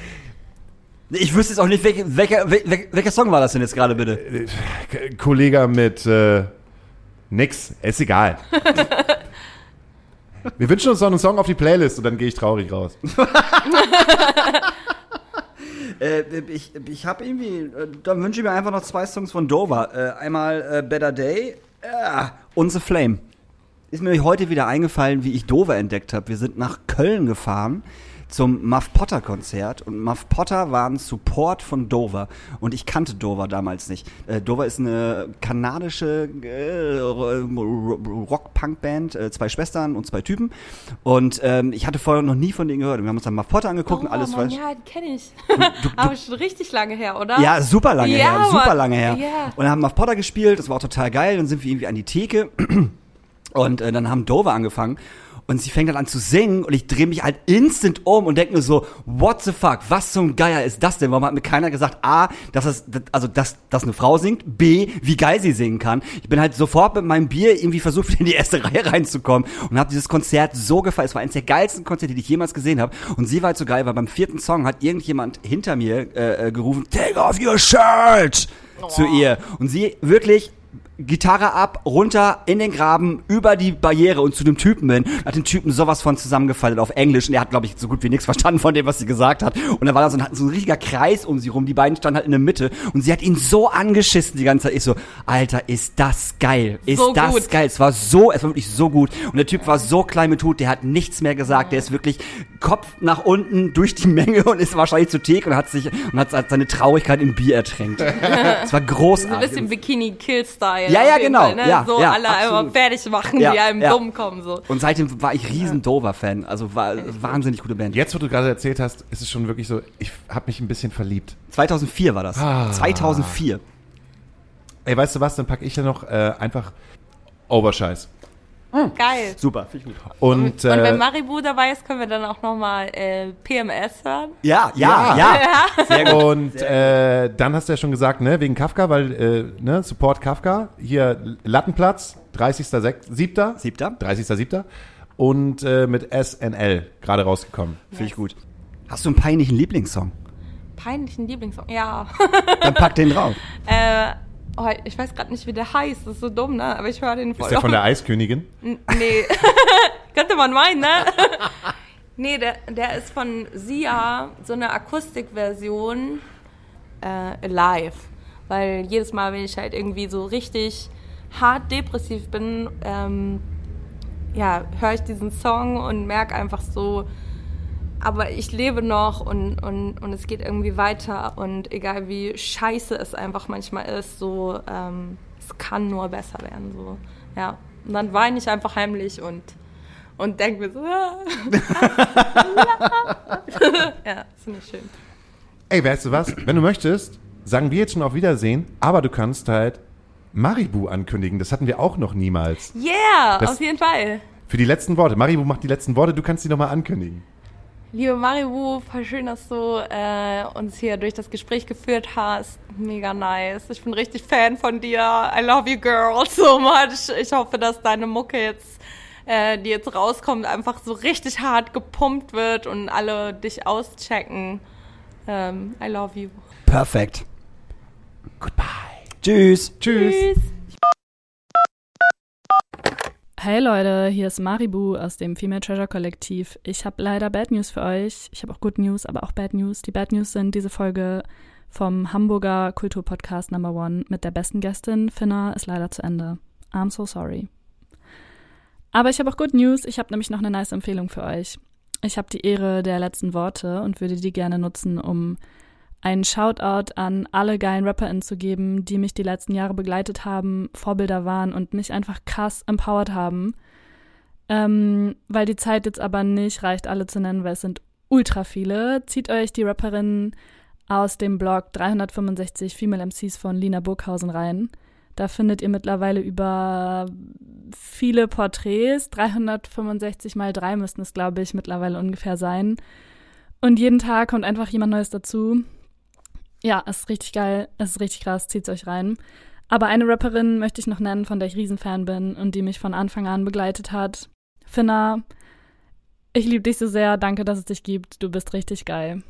Ich wüsste jetzt auch nicht, welche, welcher, wel- welcher Song war das denn jetzt gerade bitte? Kollege mit äh, nix, ist egal. Wir wünschen uns noch einen Song auf die Playlist und dann gehe ich traurig raus. Äh, ich ich habe irgendwie, äh, dann wünsche ich mir einfach noch zwei Songs von Dover. Äh, einmal äh, Better Day äh, und The Flame. Ist mir heute wieder eingefallen, wie ich Dover entdeckt habe. Wir sind nach Köln gefahren zum Muff Potter Konzert und Muff Potter war ein Support von Dover und ich kannte Dover damals nicht. Äh, Dover ist eine kanadische äh, Rock-Punk-Band, äh, zwei Schwestern und zwei Typen und ähm, ich hatte vorher noch nie von denen gehört. Wir haben uns dann Muff Potter angeguckt und alles Oh, Mann, was. ja, kenne ich. Aber schon richtig lange her, oder? Ja, super lange Ja, her, super lange her. Ja. Und dann haben auf Potter gespielt, das war auch total geil. Dann sind wir irgendwie an die Theke und äh, dann haben Dover angefangen. Und sie fängt dann an zu singen und ich drehe mich halt instant um und denke mir so, what the fuck, was zum Geier ist das denn? Warum hat mir keiner gesagt, A, dass es, also, dass, dass eine Frau singt, B, wie geil sie singen kann. Ich bin halt sofort mit meinem Bier irgendwie versucht, in die erste Reihe reinzukommen und habe dieses Konzert so gefallen. Es war eines der geilsten Konzerte, die ich jemals gesehen habe. Und sie war halt so geil, weil beim vierten Song hat irgendjemand hinter mir äh, äh, gerufen, take off your shirt zu ihr. Und sie wirklich Gitarre ab, runter in den Graben, über die Barriere und zu dem Typen hin. Hat den Typen sowas von zusammengefaltet auf Englisch und er hat, glaube ich, so gut wie nichts verstanden von dem, was sie gesagt hat. Und dann war da so ein, so ein richtiger Kreis um sie rum. Die beiden standen halt in der Mitte und sie hat ihn so angeschissen die ganze Zeit. Ich so, Alter, ist das geil. Ist So das gut. geil. Es war so, es war wirklich so gut. Und der Typ war so klein mit Hut, der hat nichts mehr gesagt. Der ist wirklich Kopf nach unten durch die Menge und ist wahrscheinlich zu Theke und hat sich und hat seine Traurigkeit im Bier ertränkt. Es war So ein großartig. bisschen Bikini-Kill-Style. Ja, auf ja, jeden genau. Fall, ne? Ja, so ja, alle einmal absolut. fertig machen, Ja, die einem ja. dumm kommen. So. Und seitdem war ich riesen Dover-Fan. Also war wahnsinnig gute Band. Jetzt, wo du gerade erzählt hast, ist es schon wirklich so, ich habe mich ein bisschen verliebt. 2004 war das. Ah. 2004. Ey, weißt du was, dann packe ich ja noch äh, einfach Oberscheiß. Geil. Super, finde ich gut. Und, Und wenn äh, Maribu dabei ist, können wir dann auch nochmal äh, PMS hören. Ja, ja, ja. Sehr gut. und äh, dann hast du ja schon gesagt, ne, wegen Kafka, weil, äh, ne, Support Kafka, hier Lattenplatz, 30.07. Siebter. 30.07. Und äh, mit SNL gerade rausgekommen. Finde ich gut. Hast du einen peinlichen Lieblingssong? Peinlichen Lieblingssong. Ja. Dann pack den drauf. äh, oh, ich weiß gerade nicht, wie der heißt. Das ist so dumm, ne? Aber ich höre den voll Ist der von der Eiskönigin? N- Nee. Könnte man meinen, ne? nee, der, der ist von Sia, so eine Akustikversion äh, live. Weil jedes Mal, wenn ich halt irgendwie so richtig hart depressiv bin, ähm, ja, höre ich diesen Song und merke einfach so, aber ich lebe noch und, und, und es geht irgendwie weiter und egal wie scheiße es einfach manchmal ist, so, ähm, es kann nur besser werden, so, ja. Und dann weine ich einfach heimlich und, und denke mir so, ah. ja, das finde ich schön. Ey, weißt du was? Wenn du möchtest, sagen wir jetzt schon auf Wiedersehen, aber du kannst halt Maribu ankündigen. Das hatten wir auch noch niemals. Yeah, Das- auf jeden Fall. Für die letzten Worte. Maribu macht die letzten Worte, du kannst die nochmal ankündigen. Liebe Maribu, voll schön, dass du äh, uns hier durch das Gespräch geführt hast. Mega nice. Ich bin richtig Fan von dir. I love you, girl, so much. Ich hoffe, dass deine Mucke jetzt, äh, die jetzt rauskommt, einfach so richtig hart gepumpt wird und alle dich auschecken. Ähm, I love you. Perfekt. Goodbye. Tschüss. Tschüss. Tschüss. Hey Leute, hier ist Maribu aus dem Female Treasure Kollektiv. Ich habe leider Bad News für euch. Ich habe auch Good News, aber auch Bad News. Die Bad News sind diese Folge vom Hamburger Kulturpodcast Number One mit der besten Gästin. Finna ist leider zu Ende. I'm so sorry. Aber ich habe auch Good News. Ich habe nämlich noch eine nice Empfehlung für euch. Ich habe die Ehre der letzten Worte und würde die gerne nutzen, um einen Shoutout an alle geilen RapperInnen zu geben, die mich die letzten Jahre begleitet haben, Vorbilder waren und mich einfach krass empowered haben. Ähm, weil die Zeit jetzt aber nicht reicht, alle zu nennen, weil es sind ultra viele. Zieht euch die Rapperinnen aus dem Blog 365 Female MCs von Lina Burghausen rein. Da findet ihr mittlerweile über viele Porträts. 365 mal drei müssten es, glaube ich, mittlerweile ungefähr sein. Und jeden Tag kommt einfach jemand Neues dazu. Ja, es ist richtig geil, es ist richtig krass, zieht's euch rein. Aber eine Rapperin möchte ich noch nennen, von der ich Riesenfan bin und die mich von Anfang an begleitet hat. Finna, ich liebe dich so sehr, danke, dass es dich gibt, du bist richtig geil.